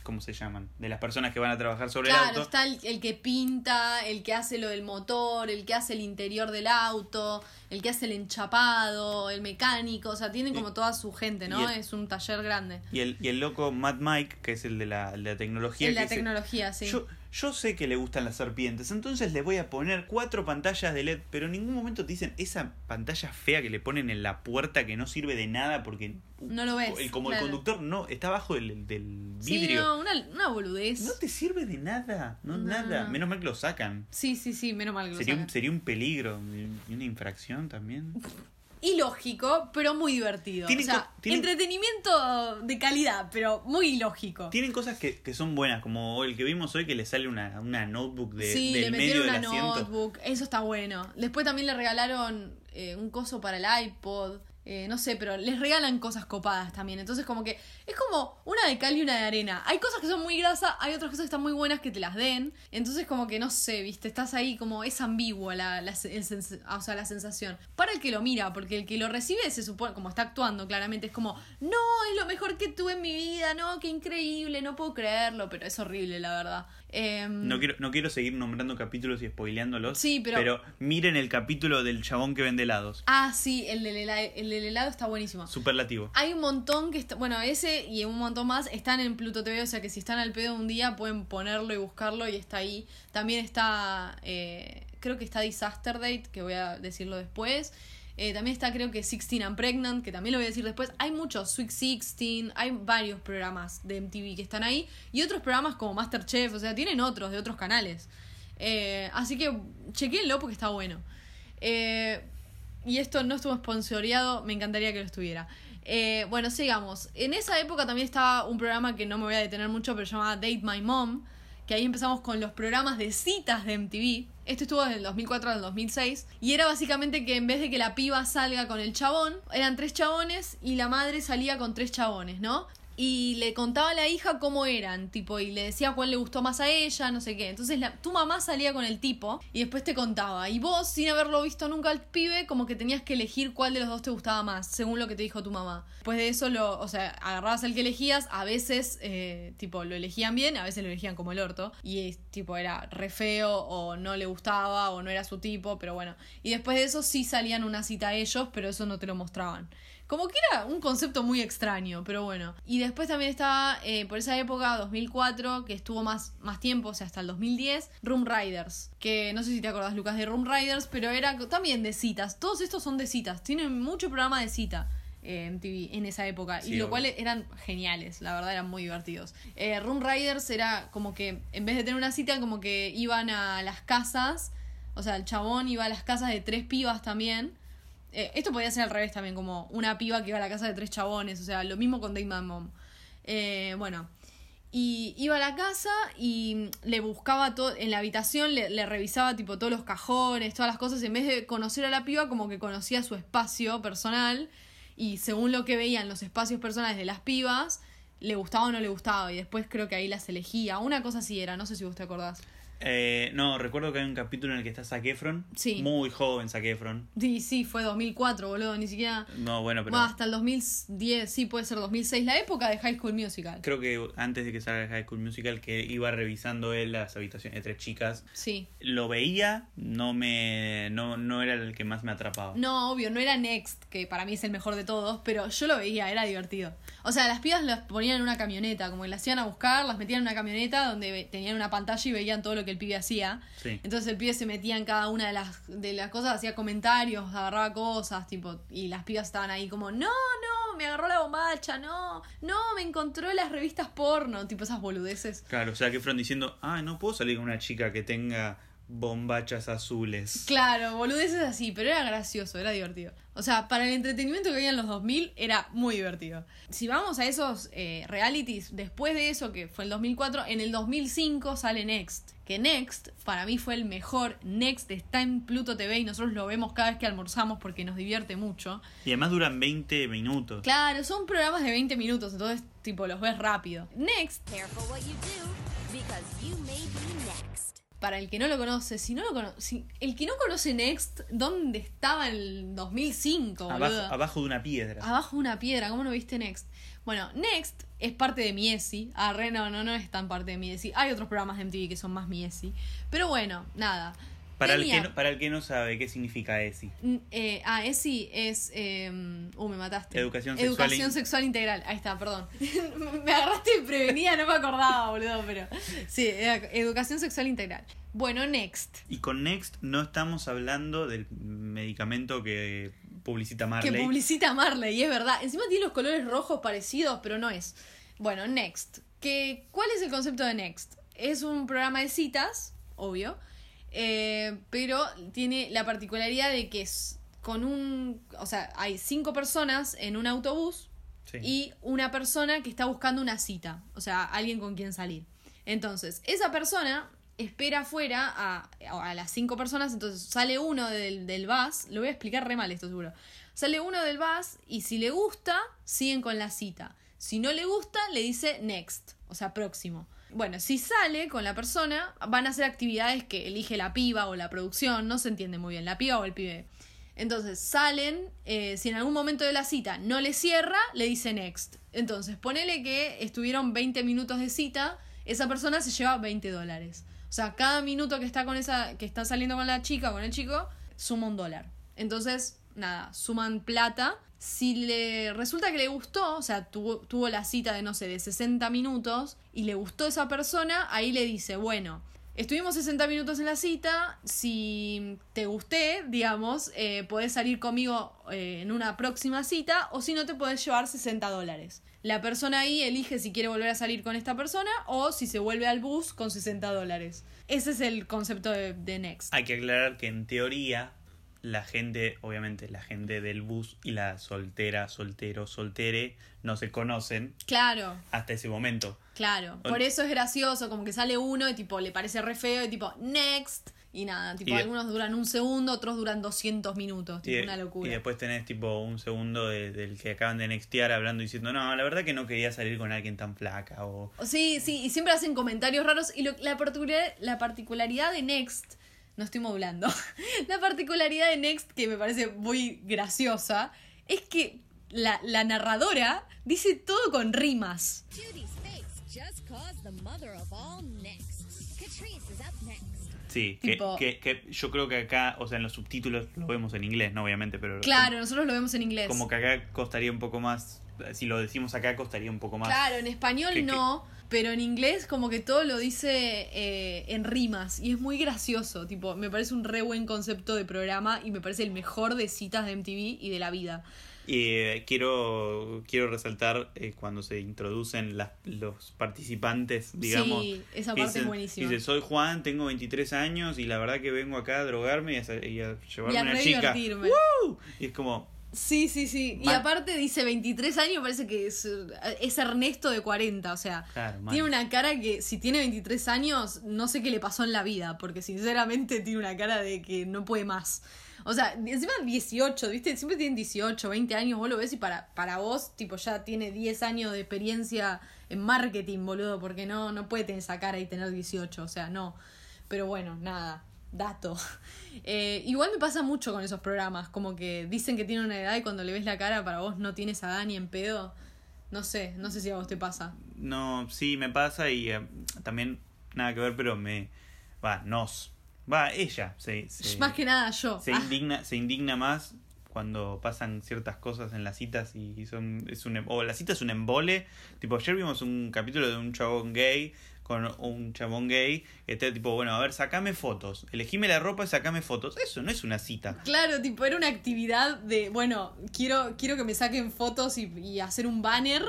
¿cómo se llaman? De las personas que van a trabajar sobre el Claro, auto. está el, el que pinta, el que hace lo del motor, el que hace el interior del auto, el que hace el enchapado, el mecánico, o sea, tienen como toda su gente, ¿no? el- es un taller grande. Y el, y el loco Matt Mike, que es el de la, el de la tecnología. En que la dice, tecnología, sí. Yo, yo sé que le gustan las serpientes, entonces le voy a poner cuatro pantallas de LED, pero en ningún momento te dicen esa pantalla fea que le ponen en la puerta que no sirve de nada porque No lo ves, el, como claro. el conductor no está abajo del, del Sí, vidrio. no, una, una boludez. no. te sirve de nada, no, No, nada. no. Menos mal que lo sacan. Sí, sí, sí, menos mal que lo Sería un, sacan. sería un peligro y una infracción también. Ilógico, pero muy divertido. O sea, tienen- entretenimiento de calidad, pero muy ilógico. Tienen cosas que, que son buenas, como el que vimos hoy que le sale una, una notebook de, sí, del le medio metieron del una asiento. notebook, eso está bueno. Después también le regalaron eh, un coso para el iPod. Eh, no sé, pero les regalan cosas copadas también. Entonces, como que es como una de cal y una de arena. Hay cosas que son muy grasas, hay otras cosas que están muy buenas que te las den. Entonces, como que no sé, viste, estás ahí como es ambigua la, la, o sea, la sensación. Para el que lo mira, porque el que lo recibe se supone, como está actuando claramente, es como, no, es lo mejor que tuve en mi vida, no, qué increíble, no puedo creerlo, pero es horrible, la verdad. Em, No quiero, no quiero seguir nombrando capítulos y spoileándolos. Sí, pero- miren el capítulo del chabón que vende helados. Ah, sí, el del, hela- el del helado está buenísimo. Superlativo. Hay un montón que está, bueno, ese y un montón más están en Pluto TV, o sea que si están al pedo un día pueden ponerlo y buscarlo y está ahí. También está, eh, creo que está Disaster Date, que voy a decirlo después. Eh, también está creo que 16 and Pregnant, que también lo voy a decir después. Hay muchos, Sweet 16, hay varios programas de MTV que están ahí. Y otros programas como Masterchef, o sea, tienen otros de otros canales. Eh, así que chequenlo porque está bueno. Eh, y esto no estuvo sponsoreado, me encantaría que lo estuviera. Eh, bueno, sigamos. En esa época también estaba un programa que no me voy a detener mucho, pero se llamaba Date My Mom, que ahí empezamos con los programas de citas de MTV. Este estuvo desde el 2004 al 2006. Y era básicamente que en vez de que la piba salga con el chabón, eran tres chabones y la madre salía con tres chabones, ¿no? Y le contaba a la hija cómo eran, tipo, y le decía cuál le gustó más a ella, no sé qué. Entonces la, tu mamá salía con el tipo y después te contaba. Y vos, sin haberlo visto nunca al pibe, como que tenías que elegir cuál de los dos te gustaba más, según lo que te dijo tu mamá. Después de eso, lo, o sea, agarrabas el que elegías, a veces, eh, tipo, lo elegían bien, a veces lo elegían como el orto. Y, tipo, era re feo, o no le gustaba, o no era su tipo, pero bueno. Y después de eso sí salían una cita a ellos, pero eso no te lo mostraban. Como que era un concepto muy extraño, pero bueno. Y después también estaba, eh, por esa época, 2004, que estuvo más, más tiempo, o sea, hasta el 2010, Room Riders. Que no sé si te acordás, Lucas, de Room Riders, pero era también de citas. Todos estos son de citas. Tienen mucho programa de cita. eh, en TV en esa época Sí, y lo obvio. cual eran geniales la verdad eran muy divertidos eh, Room Riders era como que en vez de tener una cita como que iban a las casas o sea el chabón iba a las casas de tres pibas también eh, esto podía ser al revés también, como una piba que iba a la casa de tres chabones, o sea, lo mismo con Date Mom. Eh, bueno, y iba a la casa y le buscaba todo, en la habitación le, le revisaba tipo todos los cajones, todas las cosas, en vez de conocer a la piba como que conocía su espacio personal y según lo que veían los espacios personales de las pibas, le gustaba o no le gustaba y después creo que ahí las elegía, una cosa así era, no sé si vos te acordás. Eh, no, recuerdo que hay un capítulo en el que está Zac Efron. Sí. Muy joven Zac Efron. Sí, sí, fue 2004, boludo, ni siquiera... No, bueno, pero Bueno, hasta el 2010, sí, puede ser 2006, la época de High School Musical. creo que antes de que salga High School Musical, que iba revisando él las habitaciones de tres chicas, Sí. lo veía, no me no, no era el que más me atrapaba. No, obvio, no era Next, que para mí es el mejor de todos, pero yo lo veía, era divertido. O sea, las pibas las ponían en una camioneta, como que las hacían a buscar, las metían en una camioneta donde tenían una pantalla y veían todo lo que el pibe hacía. Sí. Entonces el pibe se metía en cada una de las, de las cosas, hacía comentarios, agarraba cosas, tipo, y las pibas estaban ahí como, no, no, me agarró la bombacha, no, no, me encontró en las revistas porno, tipo esas boludeces. Claro, Zac Efron diciendo, ah, no puedo salir con una chica que tenga bombachas azules. Claro, boludeces así, pero era gracioso, era divertido. O sea, para el entretenimiento que había en los 2000 era muy divertido. Si vamos a esos eh, realities, después de eso, que fue el 2004, en el 2005 sale Next. Que Next, para mí fue el mejor. Next está en Pluto TV y nosotros lo vemos cada vez que almorzamos porque nos divierte mucho. Y además duran 20 minutos. Claro, son programas de 20 minutos, entonces tipo los ves rápido. Next Careful what you do, because you may be next. Para el que no lo conoce, si no lo conoce, el que no conoce Next, ¿dónde estaba en el 2005, boludo? Abajo, abajo de una piedra. Abajo de una piedra, ¿cómo no viste Next? Bueno, Next es parte de Miesi. Ah, re, no, no, no es tan parte de Miesi. Hay otros programas de MTV que son más Miesi. Pero bueno, nada. Para el, que no, para el que no sabe qué significa ESI. Mm, eh, ah, ESI es. eh, uh, me mataste. Educación sexual Educación sexual integral. Ahí está, perdón. [LAUGHS] me agarraste prevenida, no me acordaba, boludo, pero. Sí, ed- educación sexual integral. Bueno, Next. Y con Next no estamos hablando del medicamento que publicita Marley. Que publicita Marley, y es verdad. Encima tiene los colores rojos parecidos, pero no es. Bueno, Next. Que, ¿Cuál es el concepto de Next? Es un programa de citas, obvio, eh, pero tiene la particularidad de que es con un... O sea, hay cinco personas en un autobús Sí. y una persona que está buscando una cita, o sea, alguien con quien salir. Entonces, esa persona espera afuera a, a las cinco personas, entonces sale uno del, del bus, lo voy a explicar re mal esto seguro, sale uno del bus y si le gusta, siguen con la cita. Si no le gusta, le dice next, o sea, próximo. Bueno, si sale con la persona, van a hacer actividades que elige la piba o la producción, no se entiende muy bien, la piba o el pibe. Entonces salen, eh, si en algún momento de la cita no le cierra, le dice next. Entonces ponele que estuvieron 20 minutos de cita, esa persona se lleva 20 dólares. O sea, cada minuto que está con esa, que está saliendo con la chica o con el chico, suma un dólar. Entonces, nada, suman plata. Si le resulta que le gustó, o sea, tuvo, tuvo la cita de, no sé, de 60 minutos y le gustó esa persona, ahí le dice, bueno, Estuvimos 60 minutos en la cita. Si te gusté, digamos, eh, podés salir conmigo eh, en una próxima cita o si no, te podés llevar 60 dólares. La persona ahí elige si quiere volver a salir con esta persona o si se vuelve al bus con 60 dólares. Ese es el concepto de, de Next. Hay que aclarar que en teoría la gente, obviamente la gente del bus y la soltera, soltero, soltere no se conocen Claro, hasta ese momento. claro. O- Por eso es gracioso, como que sale uno y tipo le parece re feo y tipo Next. Y nada, tipo Y de- algunos duran un segundo, otros duran 200 minutos. Tipo Y, una locura. y después tenés tipo un segundo de- del que acaban de nextear hablando diciendo, no, la verdad que no quería salir con alguien tan flaca o... Sí, sí, y siempre hacen comentarios raros. Y lo- la, particular, la particularidad de Next, no estoy modulando, [LAUGHS] la particularidad de Next que me parece muy graciosa es que la, la narradora dice todo con rimas. Judy's face just caused the mother of all next. Catrice is up next. Sí, que, Tipo- que, que yo creo que acá, o sea, en los subtítulos lo vemos en inglés, ¿no? Obviamente, pero... Claro, nosotros lo vemos en inglés. Como que acá costaría un poco más, si lo decimos acá costaría un poco más. Claro, en español que- que- no, pero en inglés como que todo lo dice eh, en rimas y es muy gracioso, tipo, me parece un re buen concepto de programa y me parece el mejor de citas de MTV y de la vida. Y eh, quiero, quiero resaltar eh, cuando se introducen las, los participantes, digamos. sí, esa parte dicen- es buenísima. Dice, soy Juan, tengo 23 años y la verdad que vengo acá a drogarme y a, y a llevarme y a una chica. Y es como, Sí, sí, sí. Y aparte dice 23 años, parece que es, es Ernesto de 40, o sea, claro, tiene una cara que si tiene 23 años, no sé qué le pasó en la vida, porque sinceramente tiene una cara de que no puede más. O sea, encima 18, ¿viste? Siempre tienen 18, 20 años, vos lo ves y para, para vos, tipo, ya tiene 10 años de experiencia en marketing, boludo, porque no, no puede tener esa cara y tener 18, o sea, no. Pero bueno, nada, dato. [LAUGHS] Eh, igual me pasa mucho con esos programas, como que dicen que tiene una edad y cuando le ves la cara para vos no tienes a edad ni en pedo. No sé, no sé si a vos te pasa. No, sí, me pasa y eh, también nada que ver, pero me... Va, nos. Va, ella. Se, se- Más que nada yo. se Ah, indigna se indigna más cuando pasan ciertas cosas en las citas y son es un em- o la cita es un embole tipo ayer vimos un capítulo de un chabón gay con un chabón gay que está tipo bueno a ver sacame fotos elegime la ropa y sacame fotos eso no es una cita Claro, tipo, era una actividad de, bueno, quiero, quiero que me saquen fotos y, y hacer un banner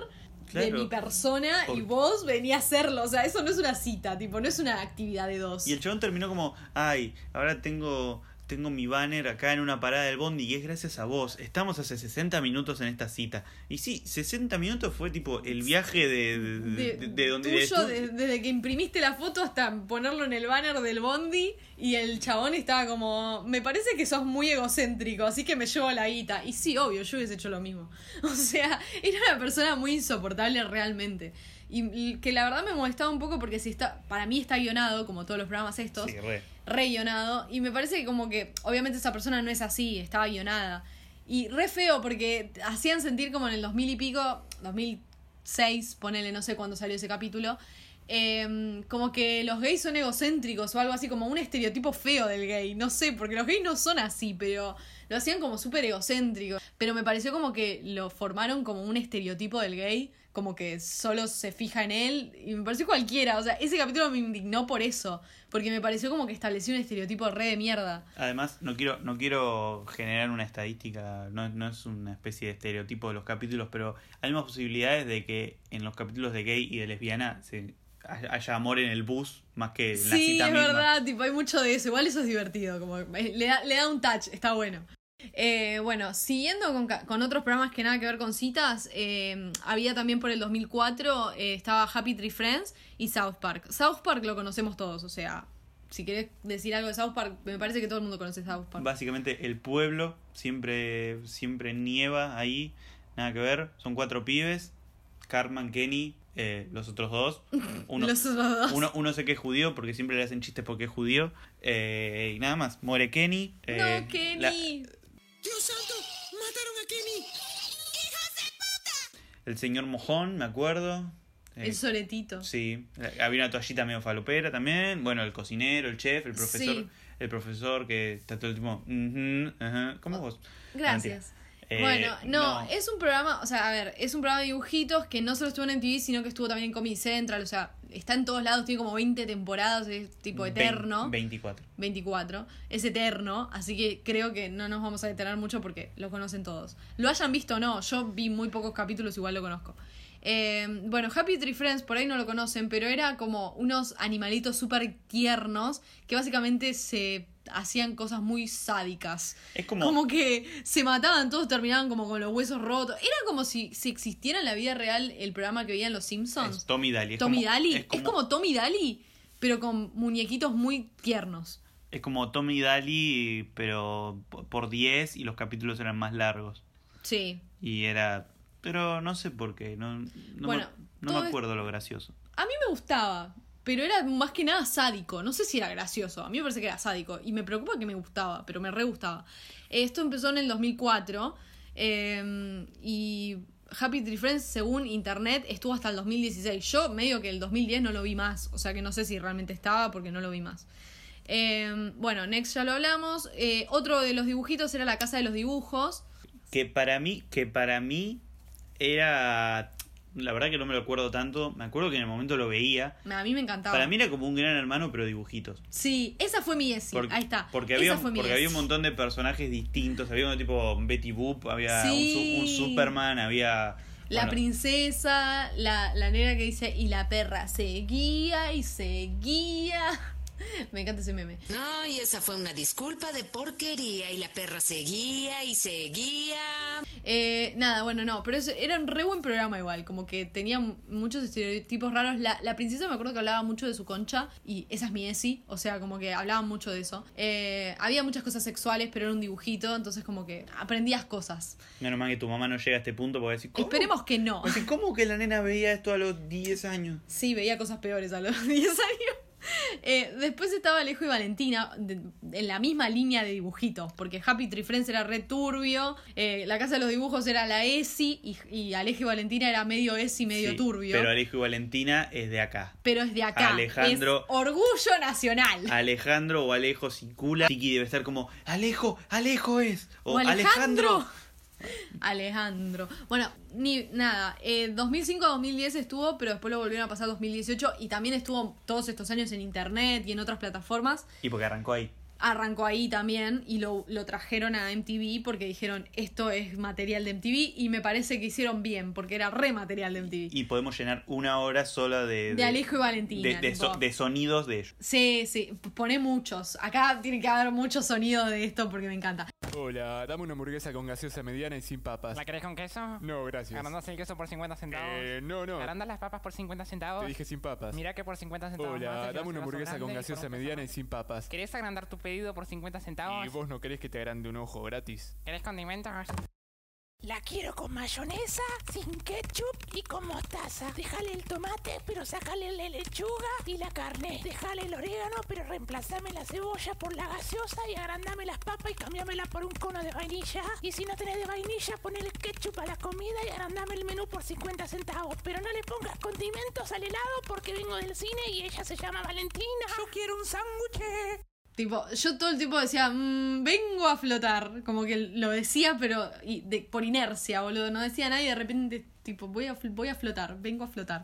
de mi persona y vos vení a hacerlo. O sea, eso no es una cita, tipo, no es una actividad de dos. y el chabón terminó como ay ahora tengo tengo mi banner acá en una parada del bondi y es gracias a vos. Estamos hace 60 minutos en esta cita. Y sí, 60 minutos fue tipo el viaje de, de, de, de- de donde... tuyo, desde que imprimiste la foto hasta ponerlo en el banner del bondi y el chabón estaba como, me parece que sos muy egocéntrico, así que me llevo la guita. Y sí, obvio, yo hubiese hecho lo mismo. [LAUGHS] O sea, era una persona muy insoportable realmente. Y, y que la verdad me molestaba un poco porque si está, para mí está guionado, como todos los programas estos, Sí, re. Re guionado. Y me parece que como que, obviamente esa persona no es así, estaba guionada. Y re feo porque hacían sentir como en el 2000 y pico, 2006, ponele, no sé cuándo salió ese capítulo, em, como que los gays son egocéntricos o algo así, como un estereotipo feo del gay. No sé, porque los gays no son así, pero lo hacían como súper egocéntrico. Pero me pareció como que lo formaron como un estereotipo del gay, como que solo se fija en él. Y me pareció cualquiera. O sea, ese capítulo me indignó por eso. Porque me pareció como que estableció un estereotipo re de mierda. Además, no quiero, no quiero generar una estadística, no, no es una especie de estereotipo de los capítulos, pero hay más posibilidades de que en los capítulos de gay y de lesbiana se haya amor en el bus más que en la Sí, cita es misma. verdad, tipo, hay mucho de eso. Igual eso es divertido, como eh, le da, le da un touch, está bueno. Eh, bueno, siguiendo con, con otros programas que nada que ver con citas, eh, había también por el 2004, eh, estaba Happy Tree Friends y South Park. South Park lo conocemos todos, o sea, si querés decir algo de South Park, me parece que todo el mundo conoce South Park. Básicamente el pueblo siempre, siempre nieva ahí, nada que ver. Son cuatro pibes, Cartman, Kenny, eh, los otros dos. [LAUGHS] Uno, Los otros dos. uno, uno sé que es judío porque siempre le hacen chistes porque es judío. eh, y nada más, muere Kenny. eh, no, Kenny. la- ¡Dios santo! ¡Mataron a Kenny! el señor Mojón, me acuerdo. eh, El soletito. Sí, eh, había una toallita medio falopera también. Bueno, el cocinero, el chef, el profesor. Sí. El profesor que está todo el tiempo. "Ujú, ajá". ¿Cómo vos? Gracias. Eh, bueno, no, es un programa, o sea, a ver, es un programa de dibujitos que no solo estuvo en MTV, sino que estuvo también en Comedy Central, o sea, está en todos lados, tiene como 20 temporadas, es tipo eterno. Vein- 24. 24, es eterno, así que creo que no nos vamos a detener mucho porque lo conocen todos. Lo hayan visto o no, yo vi muy pocos capítulos, igual lo conozco. Eh, bueno, Happy Tree Friends, por ahí no lo conocen, pero era como unos animalitos súper tiernos que básicamente se hacían cosas muy sádicas. Es como- Como que se mataban todos, terminaban como con los huesos rotos. Era como si, si existiera en la vida real el programa que veían los Simpsons. Es Tommy Daly. Es Tommy como- Daly. Es como, es como Tommy Daly, pero con muñequitos muy tiernos. es como Tommy Daly, pero po- por 10 y los capítulos eran más largos. Sí. Y era. Pero no sé por qué. No, no, Bueno, me, no es- acuerdo lo gracioso. A mí me gustaba, pero era más que nada sádico. No sé si era gracioso. A mí me parece que era sádico. Y me preocupa que me gustaba, pero me re gustaba. Eh, Esto empezó en el 2004. eh, y Happy Tree Friends, según internet, estuvo hasta el 2016. Yo medio que el 2010 no lo vi más. O sea que no sé si realmente estaba porque no lo vi más. Eh, bueno, Next ya lo hablamos. Eh, otro de los dibujitos era la casa de los dibujos. Que para mí, que para mí era. La verdad que no me lo acuerdo tanto. Me acuerdo que en el momento lo veía. A mí me encantaba. Para mí era como un gran hermano, pero dibujitos. Sí, esa fue mi. Porque, Ahí está. Porque, Esa había, fue mi porque había un montón de personajes distintos. Había uno tipo Betty Boop, había un Sí. un, Superman, había. La bueno, princesa, la, la negra que dice, y la perra seguía y seguía. [LAUGHS] Me encanta ese meme. No, y esa fue una disculpa de porquería y la perra seguía y seguía. Eh, nada, bueno, no, pero eso- era un re buen programa igual, como que tenía muchos estereotipos raros. La, la princesa me acuerdo que hablaba mucho de su concha, y esa es mi Esi, o sea, como que hablaban mucho de eso. Eh, había muchas cosas sexuales, pero era un dibujito, entonces como que aprendías cosas. Menos mal que tu mamá no llega a este punto porque decir, ¿cómo? Esperemos que no. Decir, ¿Cómo que la nena veía esto a los 10 años? Sí, veía cosas peores a los [LAUGHS] 10 años. [LAUGHS] Eh, después estaba Alejo y Valentina de- en la misma línea de dibujitos, porque Happy Tree Friends era re turbio, eh, la casa de los dibujos era la ESI y, y Alejo y Valentina era medio ESI, medio Sí, turbio. Pero Alejo y Valentina es de acá. Pero es de acá. Alejandro- Es orgullo nacional. Alejandro o Alejo Sicula. Tiki debe estar como, Alejo, Alejo es. O, O Alejandro. Alejandro. Alejandro. Bueno, ni nada. Eh, 2005 a 2010 estuvo, pero después lo volvieron a pasar a 2018 y también estuvo todos estos años en internet y en otras plataformas. Y porque arrancó ahí. Arrancó ahí también y lo, lo trajeron a MTV porque dijeron esto es material de MTV y me parece que hicieron bien porque era re material de MTV. Y podemos llenar una hora sola de. De Alejo y Valentina, De, de tipo. so- de sonidos de ellos. Sí, sí, pone muchos. Acá tiene que haber muchos sonidos de esto porque me encanta. Hola, dame una hamburguesa con gaseosa mediana y sin papas. ¿La querés con queso? No, gracias. ¿Agrandas el queso por 50 centavos? Eh, no, no. ¿Agrandas las papas por 50 centavos? Te dije sin papas. Mira que por 50 centavos. Hola, dame una hamburguesa con gaseosa mediana y sin papas. ¿Querés agrandar tu pedido por 50 centavos? ¿Y vos no querés que te agrande un ojo gratis? ¿Querés condimentos? La quiero con mayonesa, sin ketchup y con mostaza. Déjale el tomate, pero sácale la lechuga y la carne. Déjale el orégano, pero reemplazame la cebolla por la gaseosa y agrandame las papas y cambiámela por un cono de vainilla. Y si no tenés de vainilla, ponele ketchup a la comida y agrandame el menú por 50 centavos. Pero no le pongas condimentos al helado porque vengo del cine y ella se llama Valentina. Yo quiero un sándwich. Tipo, yo todo el tiempo decía, "Mm, vengo a flotar. Como que lo decía, pero y de- por inercia, boludo. No decía nada y de repente, tipo, voy a, voy a flotar, vengo a flotar.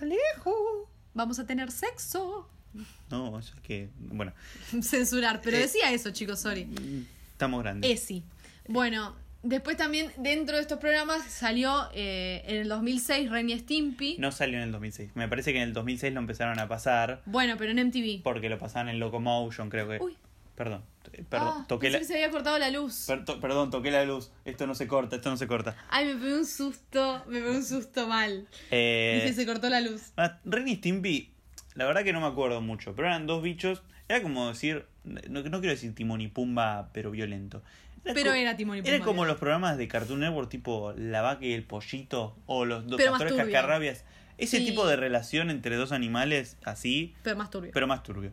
Alejo, vamos a tener sexo. No, o sea que. Bueno, [LAUGHS] Censurar, pero Eh, decía eso, chicos, sorry. estamos grandes. Esi. Bueno, después también dentro de estos programas salió eh, en el 2006 Ren y Stimpy. No salió en el 2006. Me parece que en el 2006 lo empezaron a pasar. Bueno, pero en MTV. Porque lo pasaban en Locomotion, creo que. Uy. Perdón. eh, Perdón. Ah, toqué pensé la. que se había cortado la luz. per- to- perdón, toqué la luz. Esto no se corta, esto no se corta. Ay, me pegué un susto, me pegué un susto mal. Eh, Dije, se cortó la luz. Ah, Ren y Stimpy, la verdad que no me acuerdo mucho, pero eran dos bichos. Era como decir, no, no quiero decir Timón y Pumba, pero violento. Pero era Timón y Era Pumba, como violento. los programas de Cartoon Network, tipo La vaca y el pollito, o los dos Pero cascarrabias. Ese Sí. tipo de relación entre dos animales, así, Pero más turbio. pero más turbio.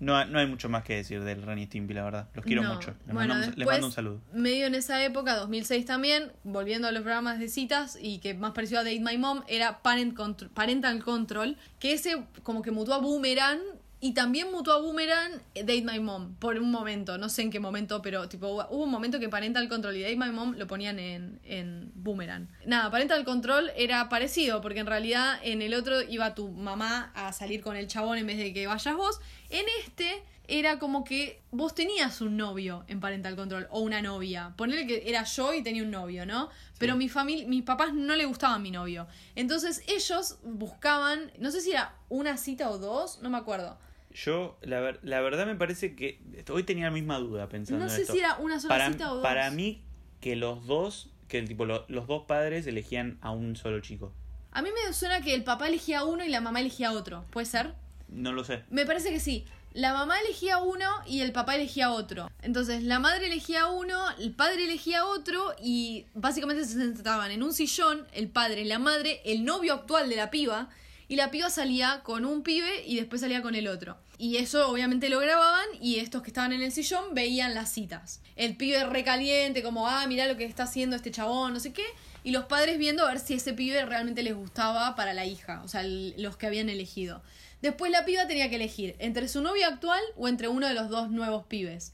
No, hay- no hay mucho más que decir del Ren y Stimpy, la verdad. Los quiero No. mucho. Les, Bueno, mando un saludo. Medio en esa época, 2006 también, volviendo a los programas de citas y que más pareció a Date My Mom, era Parent Parental Control, que ese como que mutó a Boomerang Y también mutó a Boomerang eh, Date My Mom por un momento, no sé en qué momento, pero tipo hubo un momento que Parental Control y Date My Mom lo ponían en, en Boomerang. Nada, Parental Control era parecido, porque en realidad en el otro iba tu mamá a salir con el chabón en vez de que vayas vos. En este era como que vos tenías un novio en Parental Control o una novia. Ponerle que era yo y tenía un novio, ¿no? Pero mi familia, mis papás no le gustaban mi novio. Entonces ellos buscaban, no sé si era una cita o dos, no me acuerdo. Yo, la, ver- la verdad me parece que hoy tenía la misma duda pensando No en sé esto. si era una sola para, cita o dos. Para mí, que los dos, que el tipo, lo- los dos padres elegían a un solo chico. A mí me suena que el papá elegía uno y la mamá elegía otro. ¿Puede ser? No lo sé. Me parece que sí. La mamá elegía uno y el papá elegía otro. Entonces, la madre elegía uno, el padre elegía otro y básicamente se sentaban en un sillón, el padre, la madre, el novio actual de la piba y la piba salía con un pibe y después salía con el otro. Y eso obviamente lo grababan y estos que estaban en el sillón veían las citas. El pibe recaliente, como, ah, mirá lo que está haciendo este chabón, no sé qué. Y los padres viendo a ver si ese pibe realmente les gustaba para la hija, o sea, los que habían elegido. Después la piba tenía que elegir entre su novio actual o entre uno de los dos nuevos pibes.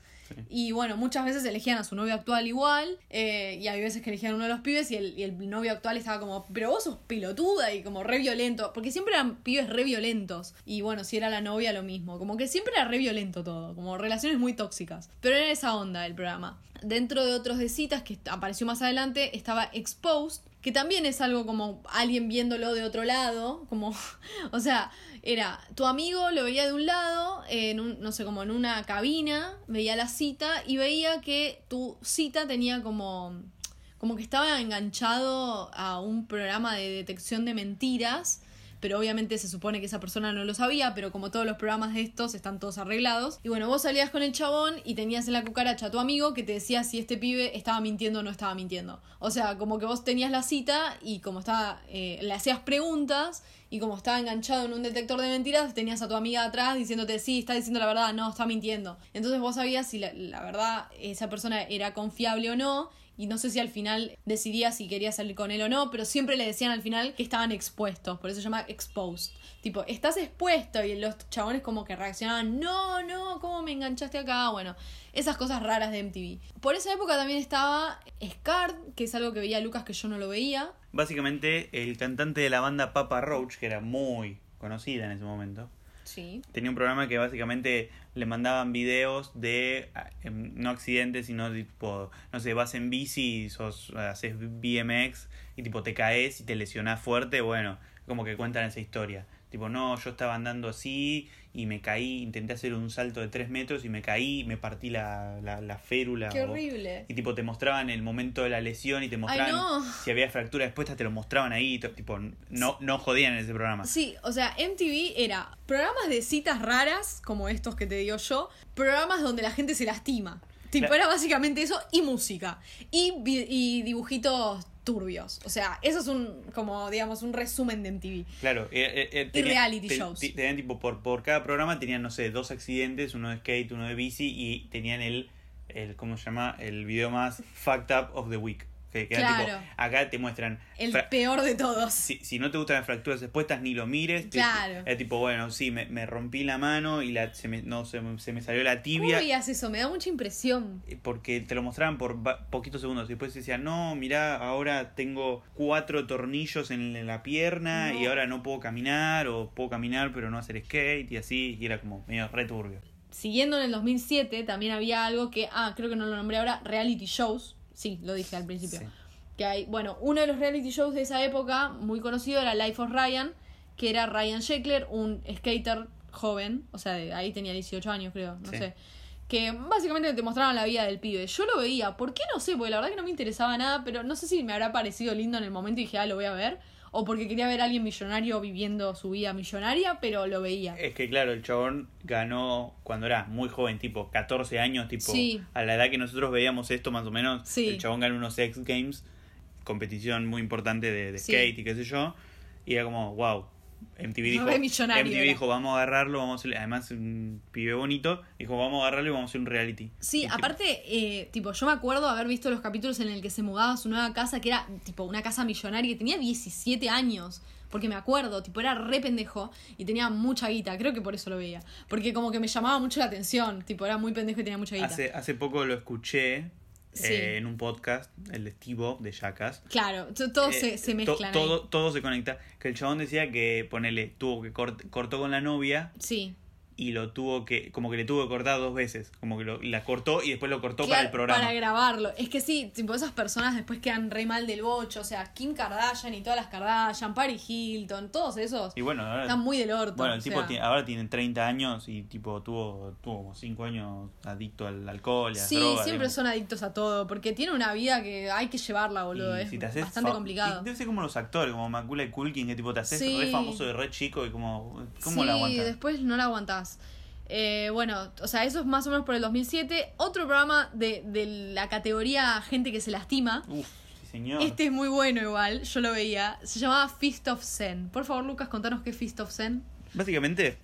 Y bueno, muchas veces elegían a su novio actual igual, eh, y hay veces que elegían uno de los pibes y el, y el novio actual estaba como, pero vos sos pelotuda y como re violento, porque siempre eran pibes re violentos. Y bueno, si era la novia lo mismo, como que siempre era re violento todo, como relaciones muy tóxicas. Pero era esa onda el programa. Dentro de otros de citas que apareció más adelante estaba Exposed, que también es algo como alguien viéndolo de otro lado, como, [LAUGHS] o sea, era tu amigo lo veía de un lado, en un, no sé, como en una cabina, veía la cita y veía que tu cita tenía como, como que estaba enganchado a un programa de detección de mentiras. Pero obviamente se supone que esa persona no lo sabía, pero como todos los programas de estos están todos arreglados. Y bueno, vos salías con el chabón y tenías en la cucaracha a tu amigo que te decía si este pibe estaba mintiendo o no estaba mintiendo. O sea, como que vos tenías la cita y como estaba, eh, le hacías preguntas y como estaba enganchado en un detector de mentiras, tenías a tu amiga atrás diciéndote, sí, está diciendo la verdad, no, está mintiendo. Entonces vos sabías si la, la verdad esa persona era confiable o no. Y no sé si al final decidía si quería salir con él o no, pero siempre le decían al final que estaban expuestos, por eso se llama exposed. Tipo, estás expuesto y los chabones como que reaccionaban, no, no, ¿cómo me enganchaste acá? Bueno, esas cosas raras de MTV. Por esa época también estaba Scar, que es algo que veía Lucas que yo no lo veía. Básicamente, el cantante de la banda Papa Roach, que era muy conocida en ese momento, Sí. tenía un programa que básicamente le mandaban videos de ah, em, no accidentes, sino tipo, no sé, vas en bici sos, haces BMX y tipo te caes y te lesionás fuerte, bueno, como que cuentan esa historia. Tipo, no, yo estaba andando así y me caí, intenté hacer un salto de 3 metros y me caí, me partí la, la, la férula. Qué o- horrible. y tipo te mostraban el momento de la lesión y te mostraban no. si había fractura expuesta, te lo mostraban ahí, tipo, no, no jodían en ese programa. Sí, o sea, MTV era programas de citas raras, como estos que te digo yo, programas donde la gente se lastima. Tipo, era básicamente eso y música. Y, y dibujitos turbios. O sea, eso es un, como, digamos, un resumen de MTV. Claro, eh, eh, eh, reality shows. te- Tenían tipo, por, por cada programa tenían, no sé, dos accidentes, uno de skate, uno de bici, y tenían el, el ¿cómo se llama? El video más fucked up of the week. Que, Claro. tipo, acá te muestran... El peor de todos. si, si no te gustan las fracturas expuestas, ni lo mires. Claro. Es tipo, bueno, sí, me, me rompí la mano y la, se, me, no, se, se me salió la ¿Cómo tibia. veías eso? Me da mucha impresión. Eh, porque te lo mostraban por poquitos segundos. Y después decían, no, mirá, ahora tengo cuatro tornillos en la pierna No. y ahora no puedo caminar, o puedo caminar pero no hacer skate y así. Y era como medio returbio. Siguiendo en el 2007, también había algo que, ah, creo que no lo nombré ahora, reality shows. Sí, lo dije al principio. Sí. Que hay, bueno, uno de los reality shows de esa época, muy conocido, era Life of Ryan, que era Ryan Sheckler, un skater joven, o sea, de ahí tenía 18 años, creo, no Sí. sé. Que básicamente te mostraban la vida del pibe. Yo lo veía, ¿por qué no sé? Porque la verdad que no me interesaba nada, pero no sé si me habrá parecido lindo en el momento y dije, ah, lo voy a ver. O porque quería ver a alguien millonario viviendo su vida millonaria, pero lo veía. Es que claro, el chabón ganó cuando era muy joven, tipo 14 años, tipo Sí. a la edad que nosotros veíamos esto más o menos. Sí. El chabón ganó unos X Games, competición muy importante de, de Sí. skate y qué sé yo. Y era como, wow. MTV dijo, MTV era. dijo, vamos a agarrarlo, vamos a hacer, además un pibe bonito, dijo, vamos a agarrarlo y vamos a hacer un reality. Sí, Y tipo, aparte, eh, tipo, yo me acuerdo haber visto los capítulos en el que se mudaba a su nueva casa, que era tipo una casa millonaria, y tenía 17 años. porque me acuerdo, tipo, era re pendejo y tenía mucha guita, creo que por eso lo veía, porque como que me llamaba mucho la atención, tipo, era muy pendejo y tenía mucha guita. Hace, hace poco lo escuché Sí. eh, en un podcast, el de Steve de Jackass. Claro, to- todo Eh, se, se to- mezclan todo, todo se conecta. Que el chabón decía que, ponele, tuvo que cort- cortó con la novia Sí. Y lo tuvo que, como que le tuvo que cortar dos veces. Como que lo- la cortó y después lo cortó para el programa. Para grabarlo. Es que sí, tipo, esas personas después quedan re mal del bocho. O sea, Kim Kardashian y todas las Kardashian, Paris Hilton, todos esos. Y bueno, ahora, Están muy del orto. bueno, el tipo sea. tiene- ahora tiene 30 años y tipo tuvo, tuvo como 5 años adicto al alcohol y a Sí, drogas, siempre digamos. son adictos a todo, porque tiene una vida que hay que llevarla, boludo. Y Es si te haces bastante complicado. y Debe ser como los actores, como Macaulay Culkin, que tipo te haces Sí. re famoso de re chico y como. ¿Cómo sí, la aguantas? después no la aguantás. Eh, bueno, o sea, eso es más o menos por el 2007. Otro programa de, de la categoría gente que se lastima. Uf, sí, señor. Este es muy bueno igual, yo lo veía. Se llamaba Fist of Zen. Por favor, Lucas, contanos qué es Fist of Zen. Básicamente,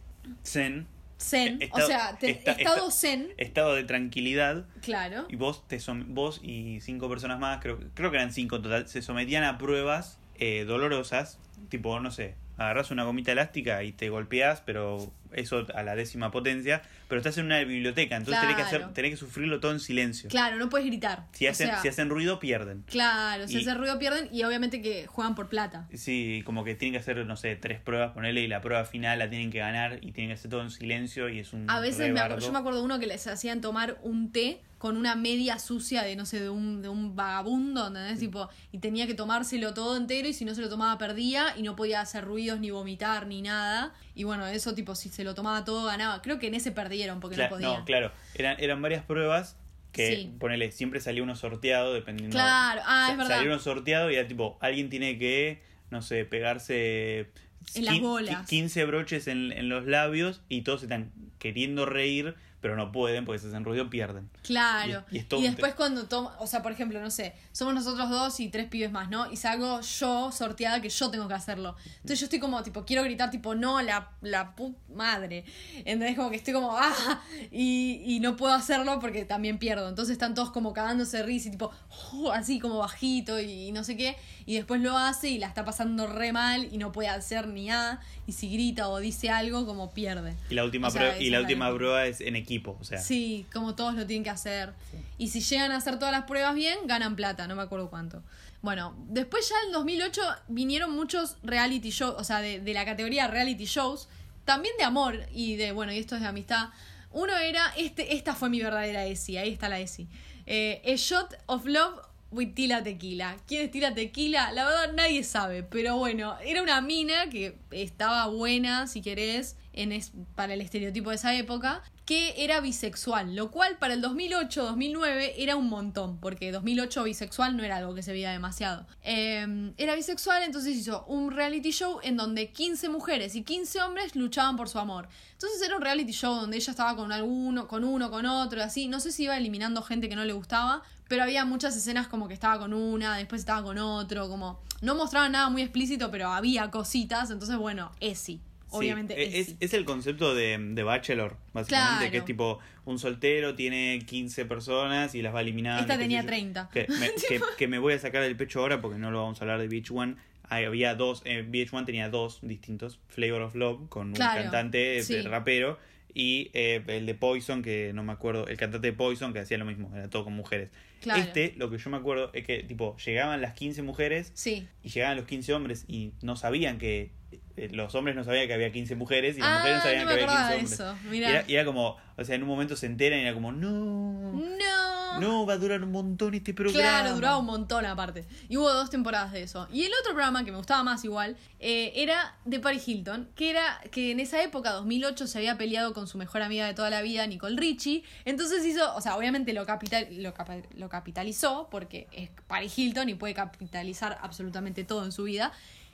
Zen. Zen, eh, o sea, te- esta- estado esta- zen, Estado de tranquilidad. claro. Y vos, te vos y cinco personas más, creo, creo que eran cinco en total, se sometían a pruebas eh, dolorosas. Tipo, no sé, agarras una gomita elástica y te golpeás, pero eso a la décima potencia. Pero estás en una biblioteca, entonces tenés, que Claro. hacer, tenés que sufrirlo todo en silencio. Claro, no puedes gritar. Si, O hacen, sea, si hacen ruido, pierden. Claro, si Y- hace ruido pierden y obviamente que juegan por plata. Sí, como que tienen que hacer, no sé, tres pruebas, ponerle y la prueba final la tienen que ganar y tienen que hacer todo en silencio y es un A veces me acu- rebardo. yo me acuerdo de uno que les hacían tomar un té con una media sucia de, no sé, de un, de un vagabundo, ¿entendés? Tipo, y tenía que tomárselo todo entero y si no se lo tomaba perdía y no podía hacer ruidos ni vomitar ni nada. Y bueno, eso tipo, si se lo tomaba todo ganaba. Creo que en ese perdieron porque no podían. claro, eran, eran varias pruebas que, Sí. ponele, siempre salía uno sorteado dependiendo. Claro, ah, es verdad. Salía uno sorteado y era tipo, alguien tiene que, no sé, pegarse En las bolas. qui- 15 broches en, en los labios y todos están queriendo reír, pero no pueden porque si hacen ruido pierden. Claro. Y- y después cuando toma, o sea, por ejemplo, no sé, somos nosotros dos y tres pibes más, ¿no? Y salgo yo sorteada que yo tengo que hacerlo. Entonces yo estoy como, tipo, quiero gritar, tipo, no, la, la put madre. Entonces como que estoy como, ah, y, y no puedo hacerlo porque también pierdo. Entonces están todos como cagándose de risa y tipo, "Oh", así como bajito y, no sé qué. Y después lo hace y la está pasando re mal y no puede hacer ni nada. Y si grita o dice algo, como pierde. Y la última, O sea, prueba, y es la última prueba es en equipo, o sea. Sí, como todos lo tienen que hacer. Y si llegan a hacer todas las pruebas bien, ganan plata, no me acuerdo cuánto. Bueno, después ya en 2008 vinieron muchos reality shows, o sea, de, de la categoría reality shows, también de amor y de, bueno, y esto es de amistad. Uno era, este, esta fue mi verdadera ESI, ahí está la ESI. Eh, A Shot of Love Tila Tequila. ¿Quién es Tila Tequila? La verdad nadie sabe, pero bueno, era una mina que estaba buena, si querés, en es, para el estereotipo de esa época, que era bisexual, lo cual para el 2008-2009 era un montón, porque 2008 bisexual no era algo que se veía demasiado. Eh, era bisexual, entonces hizo un reality show en donde 15 mujeres y 15 hombres luchaban por su amor. Entonces era un reality show donde ella estaba con alguno, con uno, con otro, así. No sé si iba eliminando gente que no le gustaba, pero había muchas escenas como que estaba con una, después estaba con otro, como no mostraban nada muy explícito, pero había cositas, entonces bueno, Esi. Obviamente e- es, es el concepto de, de Bachelor, básicamente, Claro. que es tipo un soltero tiene 15 personas y las va eliminando. Esta tenía yo. 30. Que me, [LAUGHS] que- que me voy a sacar del pecho ahora porque no lo vamos a hablar de VH1. Ahí había dos, eh, VH1 tenía dos distintos, Flavor of Love con Claro, un cantante eh, sí. rapero y eh, el de Poison, que no me acuerdo, el cantante de Poison que hacía lo mismo, era todo con mujeres. Claro. Este, lo que yo me acuerdo es que tipo llegaban las 15 mujeres Sí. y llegaban los 15 hombres y no sabían que eh, los hombres no sabían que había 15 mujeres y las Ah, mujeres no sabían no que había acordaba 15 de hombres. eso, Y era, y era como, o sea, en un momento se enteran y era como, no, No. no, va a durar un montón este programa. Claro, duraba un montón aparte. Y hubo dos temporadas de eso. Y el otro programa que me gustaba más igual eh, era de Paris Hilton, que era que en esa época, 2008, se había peleado con su mejor amiga de toda la vida, Nicole Richie. Entonces hizo, o sea, obviamente lo, capital, lo, lo capitalizó porque es Paris Hilton y puede capitalizar absolutamente todo en su vida.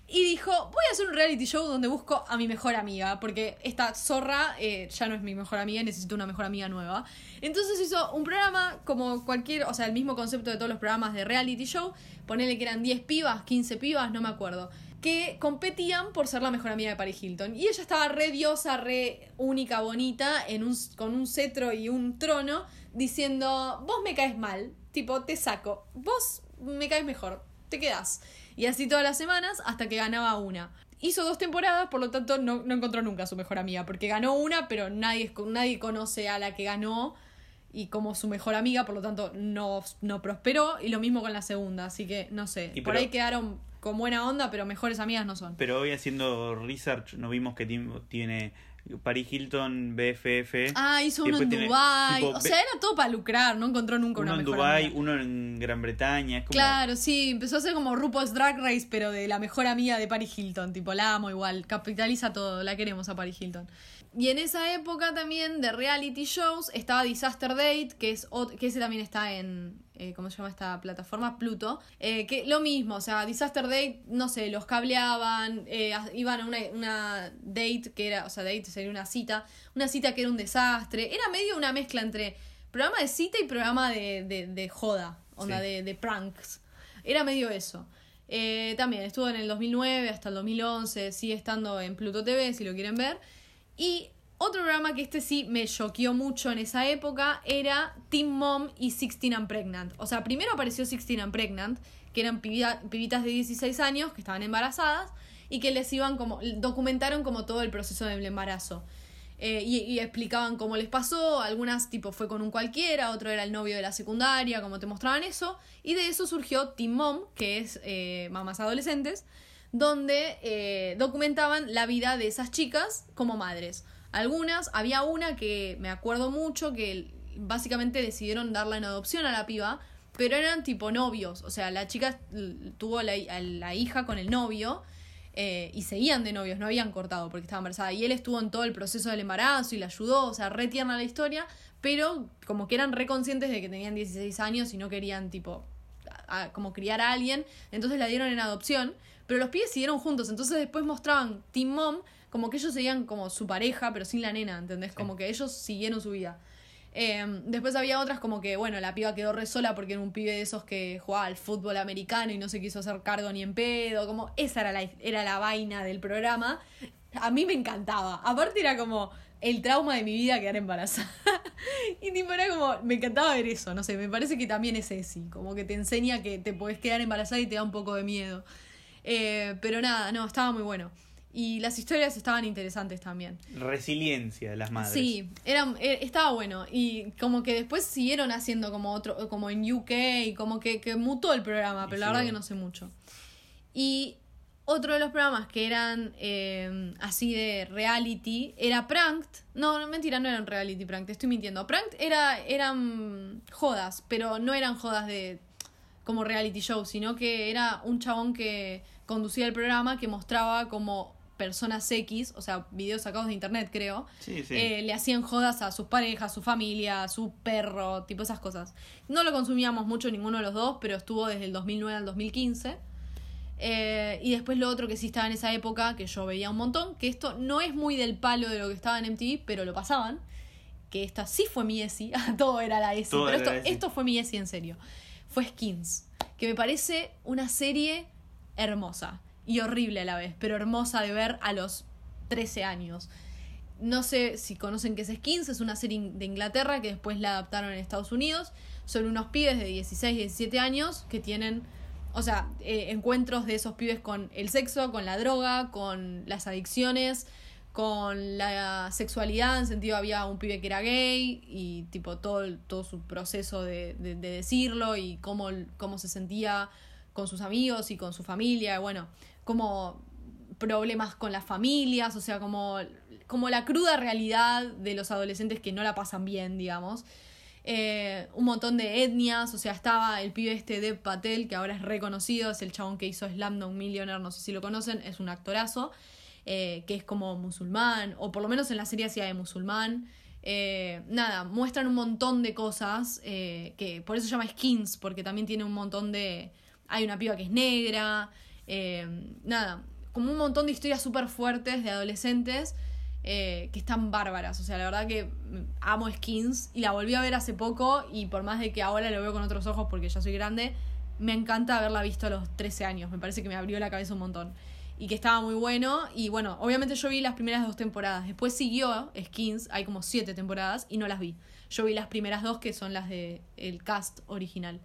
Y dijo, voy a hacer un reality show donde busco a mi mejor amiga, porque esta zorra eh, ya no es mi mejor amiga, necesito una mejor amiga nueva. Entonces hizo un programa como cualquier, o sea, el mismo concepto de todos los programas de reality show, ponele que eran 10 pibas, 15 pibas, no me acuerdo, que competían por ser la mejor amiga de Paris Hilton. Y ella estaba re diosa, re única, bonita, en un, con un cetro y un trono, diciendo, vos me caes mal, tipo, te saco, vos me caes mejor, te quedás. Y así todas las semanas hasta que ganaba una. hizo dos temporadas, por lo tanto no, no encontró nunca a su mejor amiga, porque ganó una, pero nadie, nadie conoce a la que ganó y como su mejor amiga, por lo tanto no, no prosperó, y lo mismo con la segunda, así que no sé, Y por pero- ahí quedaron con buena onda, pero mejores amigas no son. Pero hoy haciendo research nos vimos que tiene Paris Hilton, BFF. Ah, hizo uno en Dubai. tipo, O sea, era todo para lucrar, no encontró nunca uno una en mejor Dubai, amiga. uno en Gran Bretaña. Es como, Claro, sí, empezó a ser como RuPaul's Drag Race, pero de la mejor amiga de Paris Hilton. Tipo, la amo igual, capitaliza todo, la queremos a Paris Hilton. Y en esa época también de reality shows estaba Disaster Date, que es que ese también está en, eh, ¿cómo se llama esta plataforma? Pluto. Eh, que lo mismo, o sea, Disaster Date, no sé, los cableaban, eh, iban a una, una date que era, o sea, date sería una cita, una cita que era un desastre. Era medio una mezcla entre programa de cita y programa de, de, de joda, onda Sí. de, de pranks. Era medio eso. También estuvo en el 2009 hasta el 2011, sigue estando en Pluto TV si lo quieren ver. Y otro programa que este sí me choqueó mucho en esa época era Teen Mom y Sixteen and Pregnant. O sea, primero apareció Sixteen and Pregnant, que eran pibita- pibitas de 16 años que estaban embarazadas y que les iban como, documentaron como todo el proceso del embarazo. Eh, y, explicaban cómo les pasó, algunas tipo fue con un cualquiera, otro era el novio de la secundaria, como te mostraban eso, y de eso surgió Teen Mom, que es eh, mamás adolescentes, donde eh, documentaban la vida de esas chicas como madres. Algunas, había una que me acuerdo mucho que básicamente decidieron darla en adopción a la piba, pero eran tipo novios, o sea, la chica tuvo la, la hija con el novio eh, y seguían de novios, no habían cortado porque estaba embarazada. Y él estuvo en todo el proceso del embarazo y la ayudó, o sea, re tierna la historia, pero como que eran re conscientes de que tenían 16 años y no querían, tipo, como criar a alguien, entonces la dieron en adopción, pero los pibes siguieron juntos, entonces después mostraban Team Mom como que ellos seguían como su pareja, pero sin la nena, ¿entendés? Como que ellos siguieron su vida. Eh, después había otras como que, bueno, la piba quedó re sola porque era un pibe de esos que jugaba al fútbol americano y no se quiso hacer cargo ni en pedo, como esa era la, era la vaina del programa. A mí me encantaba. Aparte era como el trauma de mi vida quedar embarazada. [LAUGHS] y tipo era como, me encantaba ver eso, no sé, me parece que también es ese, como que te enseña que te podés quedar embarazada y te da un poco de miedo. Eh, pero nada, no, estaba muy bueno. Y las historias estaban interesantes también. Resiliencia de las madres. Sí, eran, eh, estaba bueno. Y como que después siguieron haciendo como otro, como en UK, y como que, que mutó el programa, pero la verdad que no sé mucho. Y otro de los programas que eran eh, así de reality era Pranked. No, no, mentira, no eran reality Pranked, estoy mintiendo. Pranked era, eran jodas, pero no eran jodas de como reality show, sino que era un chabón que conducía el programa que mostraba como personas X, o sea, videos sacados de internet, creo, Sí, sí. eh, le hacían jodas a sus parejas, su familia, a su perro, tipo esas cosas. No lo consumíamos mucho ninguno de los dos, pero estuvo desde el 2009 al 2015. Eh, y después lo otro que sí estaba en esa época, que yo veía un montón, que esto no es muy del palo de lo que estaba en MTV, pero lo pasaban, que esta sí fue mi ESI, [LAUGHS] todo era la ESI, Todo pero esto, ESI. esto fue mi ESI en serio. Fue Skins, que me parece una serie hermosa y horrible a la vez, pero hermosa de ver a los 13 años. No sé si conocen qué es Skins, es una serie de Inglaterra que después la adaptaron en Estados Unidos. Son unos pibes de 16, 17 años que tienen, o sea, eh, encuentros de esos pibes con el sexo, con la droga, con las adicciones, con la sexualidad, en sentido había un pibe que era gay y tipo todo, todo su proceso de, de- de decirlo y cómo, cómo se sentía con sus amigos y con su familia, bueno, como problemas con las familias, o sea, como, como la cruda realidad de los adolescentes que no la pasan bien, digamos. Eh, un montón de etnias, o sea, estaba el pibe este Dev Patel, que ahora es reconocido, es el chabón que hizo Slamdog Millionaire, no sé si lo conocen, es un actorazo, eh, que es como musulmán, o por lo menos en la serie hacía de musulmán. Eh, nada, muestran un montón de cosas, que por eso se llama Skins, porque también tiene un montón de... Hay una piba que es negra, eh, nada, como un montón de historias súper fuertes de adolescentes eh, que están bárbaras. O sea, la verdad que amo Skins y la volví a ver hace poco y por más de que ahora lo veo con otros ojos porque ya soy grande, me encanta haberla visto a los 13 años. Me parece que me abrió la cabeza un montón. Y que estaba muy bueno. Y bueno, obviamente yo vi las primeras dos temporadas. Después siguió Skins, hay como siete temporadas y no las vi. Yo vi las primeras dos que son las de el cast original.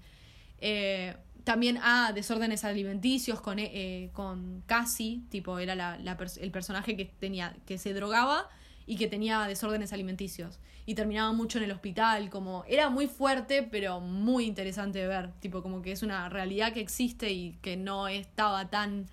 Eh, también a desórdenes alimenticios con, eh, con Cassie, tipo, era la, el personaje que tenía, que se drogaba y que tenía desórdenes alimenticios. Y terminaba mucho en el hospital, como, era muy fuerte, pero muy interesante de ver. Tipo, como que es una realidad que existe y que no estaba tan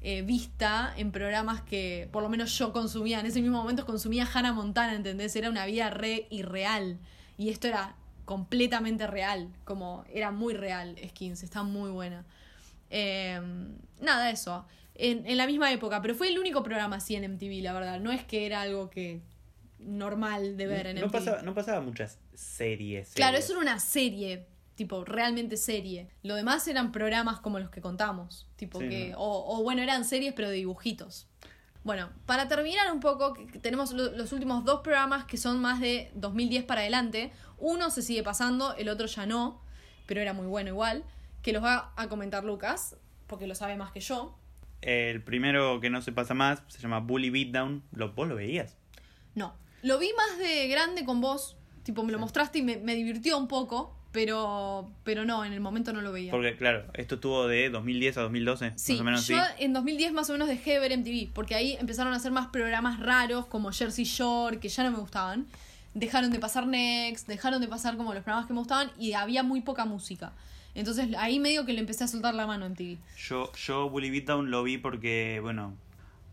eh, vista en programas que por lo menos yo consumía. En ese mismo momento consumía Hannah Montana, ¿entendés? Era una vida re irreal. Y esto era completamente real. Como era muy real, Skins. Está muy buena. Eh, nada, eso. En, en la misma época, pero fue el único programa así en MTV, la verdad. No es que era algo que normal de ver en no, MTV. pasaba, no pasaba muchas series. Claro, series. eso era una serie, tipo, realmente serie. Lo demás eran programas como los que contamos, tipo Sí, que, ¿no? o, o bueno, eran series pero de dibujitos. Bueno, para terminar un poco, tenemos lo- los últimos dos programas que son más de 2010 para adelante. Uno se sigue pasando, el otro ya no, pero era muy bueno igual, que los va a comentar Lucas, porque lo sabe más que yo. El primero que no se pasa más se llama Bully Beatdown. ¿Lo, ¿Vos lo veías? No, lo vi más de grande con vos, tipo, me lo mostraste y me, me divirtió un poco, pero, pero no, en el momento no lo veía. Porque, claro, esto estuvo de 2010 a 2012. Sí, más o menos yo así. en 2010 más o menos dejé de ver MTV, porque ahí empezaron a hacer más programas raros como Jersey Shore, que ya no me gustaban. Dejaron de pasar Next, dejaron de pasar como los programas que me gustaban y había muy poca música. Entonces ahí medio que le empecé a soltar la mano a MTV. Yo, yo Bully Beatdown lo vi porque, bueno,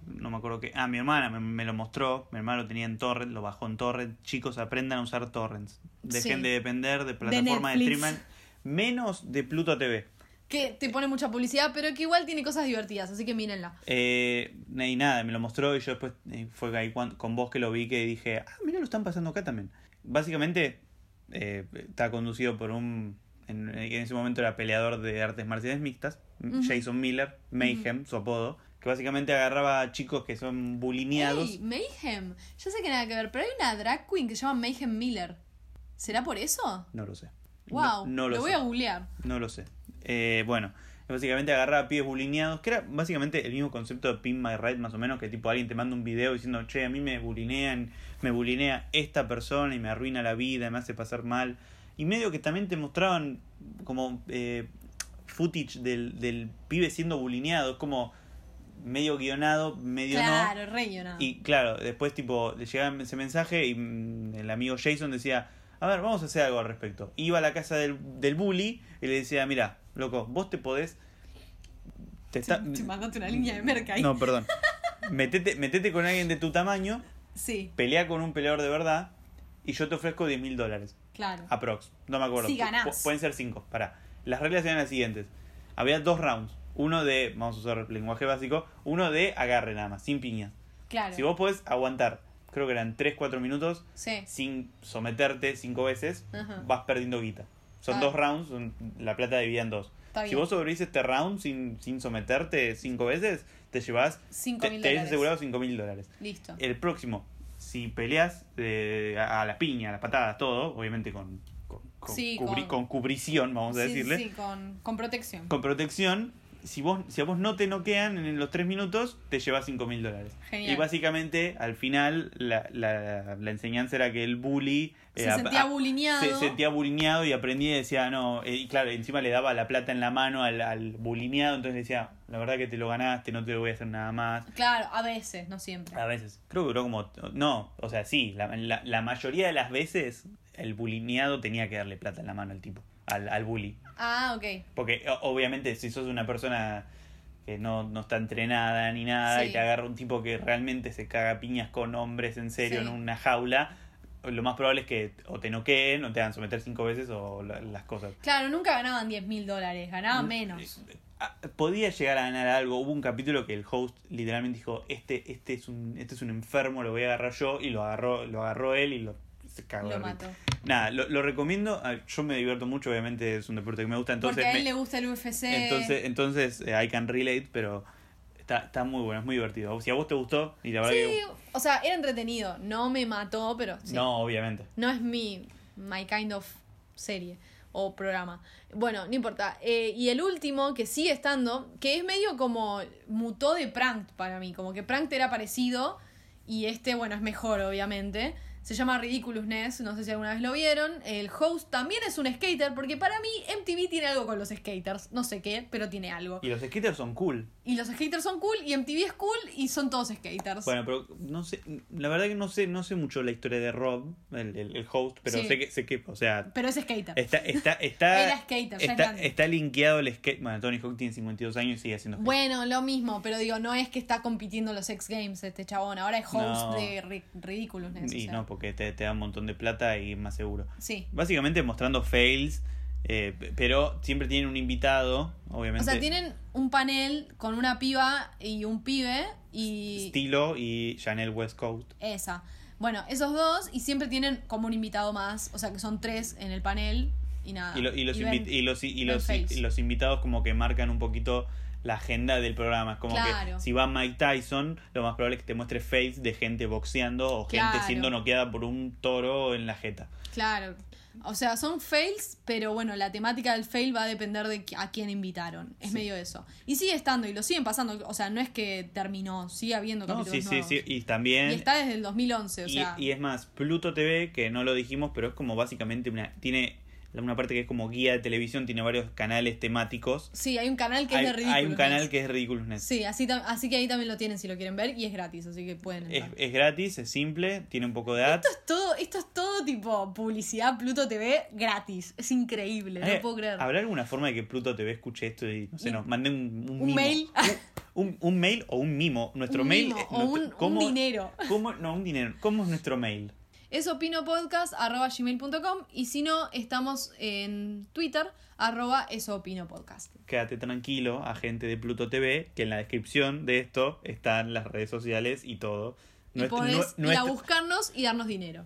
no me acuerdo qué. Ah, mi hermana me, me lo mostró. Mi hermano lo tenía en Torrent, lo bajó en Torrent. Chicos, aprendan a usar Torrents. Dejen Sí. de depender de plataformas de, Netflix. streaming. Menos de Pluto TV. Que te pone mucha publicidad, pero que igual tiene cosas divertidas, así que mírenla. Eh, y nada, me lo mostró y yo después eh, fue ahí con vos que lo vi que dije, ah, mira, lo están pasando acá también. Básicamente eh, está conducido por un, en, en ese momento era peleador de artes marciales mixtas. Jason Miller, Mayhem, su apodo, que básicamente agarraba a chicos que son bulineados. Ey, Mayhem. Yo sé que nada que ver, pero hay una drag queen que se llama Mayhem Miller. ¿Será por eso? No lo sé. Wow, No, no lo, lo voy sé. a googlear. No lo sé. Eh, bueno, básicamente agarraba a pibes bulineados, que era básicamente el mismo concepto de Pin My Ride, más o menos, que tipo alguien te manda un video diciendo, che, a mí me bulinean, me bulinea esta persona y me arruina la vida, me hace pasar mal. Y medio que también te mostraban como eh, footage del, del pibe siendo bulineado, es como medio guionado, medio no. Claro, re guionado. Y claro, después tipo le llegaba ese mensaje y mm, el amigo Jason decía, a ver, vamos a hacer algo al respecto. Iba a la casa del, del bully y le decía, mira, loco, vos te podés... Te está- Te mandaste una línea de merca ahí. No, perdón. Metete, metete con alguien de tu tamaño, Sí, pelea con un peleador de verdad y yo te ofrezco 10 mil dólares. claro. Aprox. No me acuerdo. Si ganás. Pu- pueden ser 5. Pará. Las reglas eran las siguientes. Había dos rounds. Uno de, vamos a usar lenguaje básico, uno de agarre nada más, sin piñas. Claro. Si vos podés aguantar, creo que eran 3-4 minutos, Sí. sin someterte cinco veces, vas perdiendo guita. Son Ah. dos rounds, son- la plata dividida en dos. Si vos sobrevivís este round sin, sin someterte cinco veces, te llevas. Cinco te, dólares. asegurado 5 mil dólares. Listo. El próximo, si peleas eh, a, a la piña, a las patadas, todo, obviamente con, con, con Sí, cubri- con- con cubrición, vamos a Sí, decirle, Sí, con, con protección. con protección. Si, vos, si a vos no te noquean en los 3 minutos, te llevas 5 mil dólares. Y básicamente, al final, la, la, la enseñanza era que el bully... Se ap- sentía bulineado. Se sentía bulineado y aprendía y decía, no... eh, y claro, encima le daba la plata en la mano al, al bulineado, entonces le decía, la verdad que te lo ganaste, no te lo voy a hacer nada más. Claro, a veces, no siempre. A veces. Creo que duró como... No, o sea, sí, la, la, la mayoría de las veces el bulineado tenía que darle plata en la mano al tipo, al, al bully. Ah, ok. Porque obviamente si sos una persona que no, no está entrenada ni nada Sí. y te agarra un tipo que realmente se caga piñas con hombres en serio Sí. en una jaula, lo más probable es que o te noqueen o te hagan someter cinco veces o la- las cosas. Claro, nunca ganaban 10 mil dólares, ganaban Mm, menos. Ah, Podía llegar a ganar algo. Hubo un capítulo que el host literalmente dijo, este, este es un, este es un enfermo, lo voy a agarrar yo, y lo agarró, lo agarró él y lo se cagó. de Lo mató. Nada, lo, lo recomiendo. Ah, Yo me divierto mucho, obviamente es un deporte que me gusta, entonces Porque a él me- le gusta el UFC. entonces, entonces eh, I can relate, pero está, está muy bueno, es muy divertido. Si a vos te gustó, y la verdad sí, que. o sea, era entretenido. No me mató, pero sí. No, obviamente. No es mi my kind of serie o programa. Bueno, no importa. Eh, y el último, que sigue estando, que es medio como mutó de Pranked para mí. Como que Pranked era parecido y este, bueno, es mejor, obviamente. Se llama Ridiculousness, no sé si alguna vez lo vieron. El host también es un skater, porque para mí MTV tiene algo con los skaters. No sé qué, pero tiene algo. Y los skaters son cool. Y los skaters son cool, y MTV es cool, y son todos skaters. Bueno, pero no sé, la verdad que no sé, no sé mucho la historia de Rob, el, el- el host, pero Sí. sé que, sé que, o sea, Pero es skater. está, está, [LAUGHS] está, Era skater, ya es está, grande. está linkeado el skate. Bueno, Tony Hawk tiene 52 años y sigue haciendo skate. Bueno, lo mismo, pero digo, no es que está compitiendo en los X Games este chabón. Ahora es host No. de ri- Ridiculousness. o Y sea. no, porque te, te da un montón de plata y es más seguro. Sí. Básicamente mostrando fails, eh, pero siempre tienen un invitado, O obviamente. sea, tienen un panel con una piba y un pibe y Stilo y Chanel West Coast. esa. Bueno, esos dos y siempre tienen como un invitado más, o sea que son tres en el panel y nada. Y los invitados como que marcan un poquito la agenda del programa. Es como Claro. que si va Mike Tyson, lo más probable es que te muestre fails de gente boxeando o gente siendo noqueada por un toro en la jeta. Claro. O sea, son fails, pero bueno, la temática del fail va a depender de a quién invitaron. Es medio eso. Y sigue estando, y lo siguen pasando. O sea, no es que terminó, sigue habiendo No, capítulos sí, sí, nuevos. sí. Y también... Y está desde el 2011, o Y, sea. y es más, Pluto TV, que no lo dijimos, pero es como básicamente una. Tiene una parte que es como guía de televisión, tiene varios canales temáticos. Sí, hay un canal que hay, es de ridículo. hay un canal que es Ridiculousness. Sí, así, así que ahí también lo tienen si lo quieren ver y es gratis, así que pueden Es, entrar. es gratis, es simple, tiene un poco de ads. Esto es todo, esto es todo tipo publicidad Pluto TV gratis. Es increíble, no Eh, puedo creer. ¿Habrá alguna forma de que Pluto TV escuche esto y no sé, Y- nos mande un, un, un mimo? mail. Un, un- mail o un mimo. Nuestro Un mail. mimo, es o un ¿cómo- dinero. cómo- no, un dinero. ¿Cómo es nuestro mail? Es opinopodcast.gmail.com y si no, estamos en Twitter, arroba esoopinopodcast. Quédate tranquilo, agente de Pluto TV, que en la descripción de esto están las redes sociales y todo. Y podés ir a buscarnos y darnos dinero.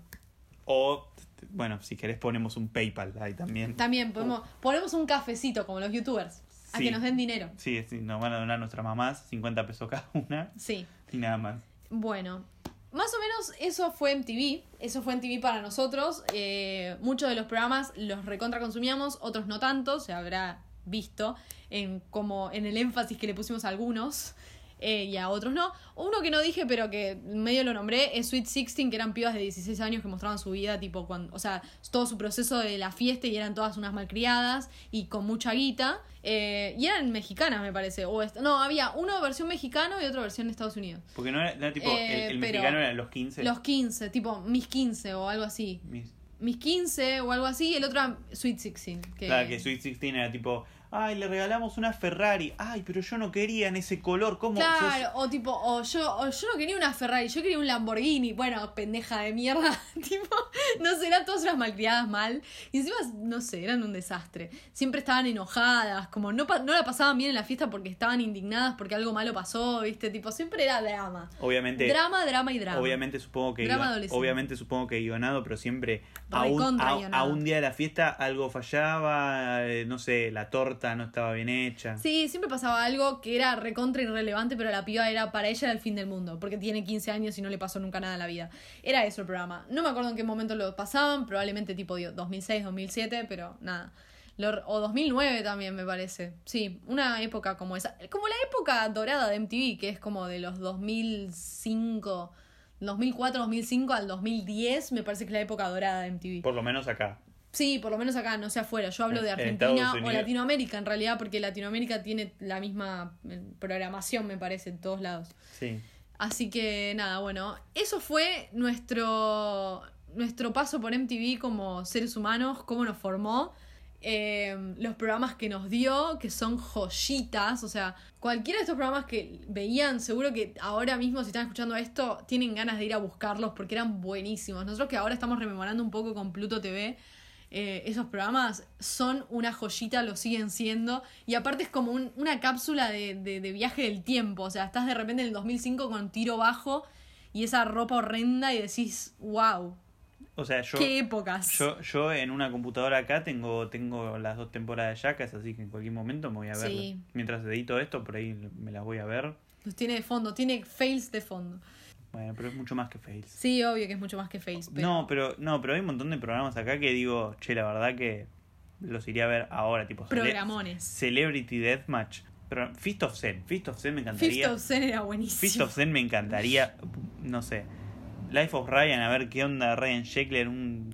O, bueno, si querés ponemos un PayPal ahí también. También podemos, ponemos un cafecito como los youtubers, a Sí. que nos den dinero. Sí, sí, nos van a donar nuestras mamás 50 pesos cada una Sí. y nada más. Bueno, más o menos eso fue MTV. Eso fue MTV para nosotros. Eh, muchos de los programas los recontra consumíamos, otros no tanto, se habrá visto en como en el énfasis que le pusimos a algunos. Eh, y a otros no. Uno que no dije, pero que medio lo nombré, es Sweet Sixteen, que eran pibas de 16 años que mostraban su vida, tipo, cuando, o sea, todo su proceso de la fiesta y eran todas unas malcriadas y con mucha guita. eh, y eran mexicanas, me parece. O no, había uno versión mexicano y otro versión Estados Unidos. Porque no era, no era tipo, Eh, el, mexicano era los 15. Los 15, tipo mis 15 o algo así. Mis- Mis 15 o algo así, el otro era Sweet 16. Que... Claro, que Sweet 16 era tipo, ay, le regalamos una Ferrari. Ay, pero yo no quería en ese color. ¿Cómo? Claro, sos-?" o tipo, o yo, o yo no quería una Ferrari, yo quería un Lamborghini. Bueno, pendeja de mierda. [LAUGHS] tipo, no sé, eran todas unas malcriadas mal. Y encima, no sé, eran un desastre. Siempre estaban enojadas, como no, no la pasaban bien en la fiesta porque estaban indignadas porque algo malo pasó, ¿viste? Tipo, siempre era drama. Obviamente. Drama, drama y drama. Obviamente supongo que Drama adolescente. obviamente supongo que guionado, pero siempre a un, a un día de la fiesta algo fallaba, eh, no sé, la torta no estaba bien hecha. Sí, siempre pasaba algo que era recontra irrelevante, pero la piba era, para ella era el fin del mundo, porque tiene 15 años y no le pasó nunca nada en la vida. Era eso el programa. No me acuerdo en qué momento lo pasaban, probablemente tipo digo, 2006, 2007, pero nada. O 2009 también me parece. Sí, una época como esa. Como la época dorada de MTV, que es como de los 2005, 2004, 2005 al 2010, me parece que es la época dorada de MTV. Por lo menos acá. Sí, por lo menos acá, no sé afuera. Yo hablo de En Argentina o. Latinoamérica en realidad, porque Latinoamérica tiene la misma eh, programación, me parece, en todos lados. Sí. Así que nada, bueno, eso fue nuestro, nuestro paso por MTV como seres humanos, cómo nos formó, eh, los programas que nos dio, que son joyitas, o sea, cualquiera de estos programas que veían, seguro que ahora mismo si están escuchando esto, tienen ganas de ir a buscarlos porque eran buenísimos. Nosotros que ahora estamos rememorando un poco con Pluto TV, eh, esos programas son una joyita, lo siguen siendo. Y aparte es como un- una cápsula de, de- de viaje del tiempo. O sea, estás de repente en el 2005 con tiro bajo y esa ropa horrenda y decís, wow, O sea, yo, qué épocas. yo, yo en una computadora acá tengo, tengo las dos temporadas de Jackass, así que en cualquier momento me voy a ver. Sí. Mientras edito esto, por ahí me las voy a ver. Los tiene de fondo, tiene fails de fondo. Bueno, pero es mucho más que fails. Sí, obvio que es mucho más que fails. Pero... No, pero no, pero hay un montón de programas acá que digo, che, la verdad que los iría a ver ahora, tipo Cele- Programones. Celebrity Deathmatch. Pero Fist of Zen, Fist of Zen me encantaría. of Zen era buenísimo. Fist of Zen me encantaría, no sé. Life of Ryan, a ver qué onda Ryan Sheckler, un...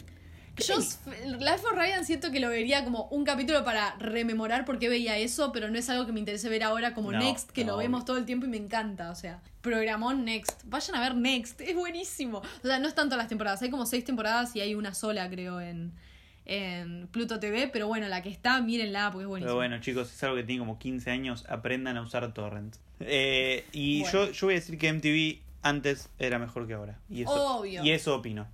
Yo, Life of Ryan siento que lo vería como un capítulo para rememorar por qué veía eso, pero no es algo que me interese ver ahora como No, Next, que no, lo vemos todo el tiempo y me encanta. O sea, programón Next. Vayan a ver Next, es buenísimo. O sea, no es tanto las temporadas, hay como seis temporadas y hay una sola, creo, en, en Pluto TV, pero bueno, la que está, mírenla porque es buenísimo. Pero bueno, chicos, es algo que tiene como 15 años, aprendan a usar torrent. Eh, y Bueno. yo, yo voy a decir que MTV antes era mejor que ahora. Y eso, Obvio. Y eso opino.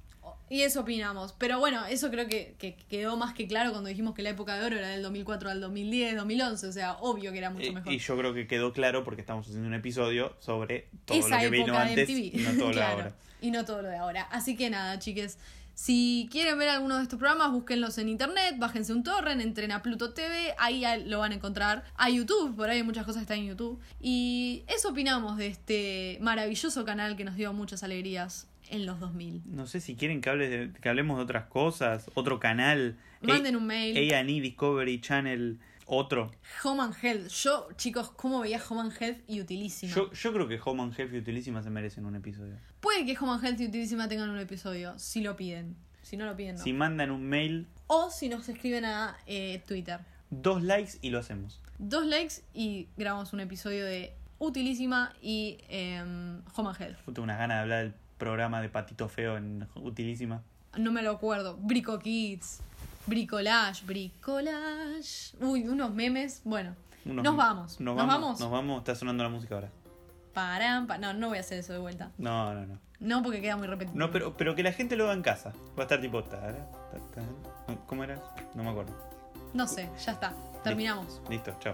Y eso opinamos. Pero bueno, eso creo que, que quedó más que claro cuando dijimos que la época de oro era del 2004 al 2010, 2011. O sea, obvio que era mucho Eh, mejor. Y yo creo que quedó claro porque estamos haciendo un episodio sobre todo Esa lo que vino antes y no todo lo de [LAUGHS] ahora. Y no todo lo de ahora. Así que nada, chiques. Si quieren ver alguno de estos programas, búsquenlos en internet, bájense un torrent, entren a Pluto TV, ahí lo van a encontrar. A YouTube, por ahí hay muchas cosas que están en YouTube. Y eso opinamos de este maravilloso canal que nos dio muchas alegrías en los 2000. No sé si quieren que, hable de- que hablemos de otras cosas, otro canal. Manden un mail. A&E Discovery Channel, otro. Home and Health. Yo, chicos, ¿cómo veía Home and Health y Utilísima? Yo, yo creo que Home and Health y Utilísima se merecen un episodio. Puede que Home and Health y Utilísima tengan un episodio, si lo piden. Si no lo piden, no. Si mandan un mail, O si nos escriben a eh, Twitter. dos likes y lo hacemos. Dos likes y grabamos un episodio de Utilísima y em, Home and Health. Tengo unas ganas de hablar del programa de Patito Feo en Utilísima. No me lo acuerdo. Brico Kids. Bricolage. Bricolage. Uy, unos memes. Bueno, Unos- nos vamos. Nos, ¿Nos vamos? Nos vamos, está sonando la música ahora. Paran, pa- No, no voy a hacer eso de vuelta. No, no, no. No, porque queda muy repetitivo. No, pero, pero que la gente lo haga en casa. Va a estar tipo. ¿Cómo era? No me acuerdo. No sé, ya está. Terminamos. Listo, chao.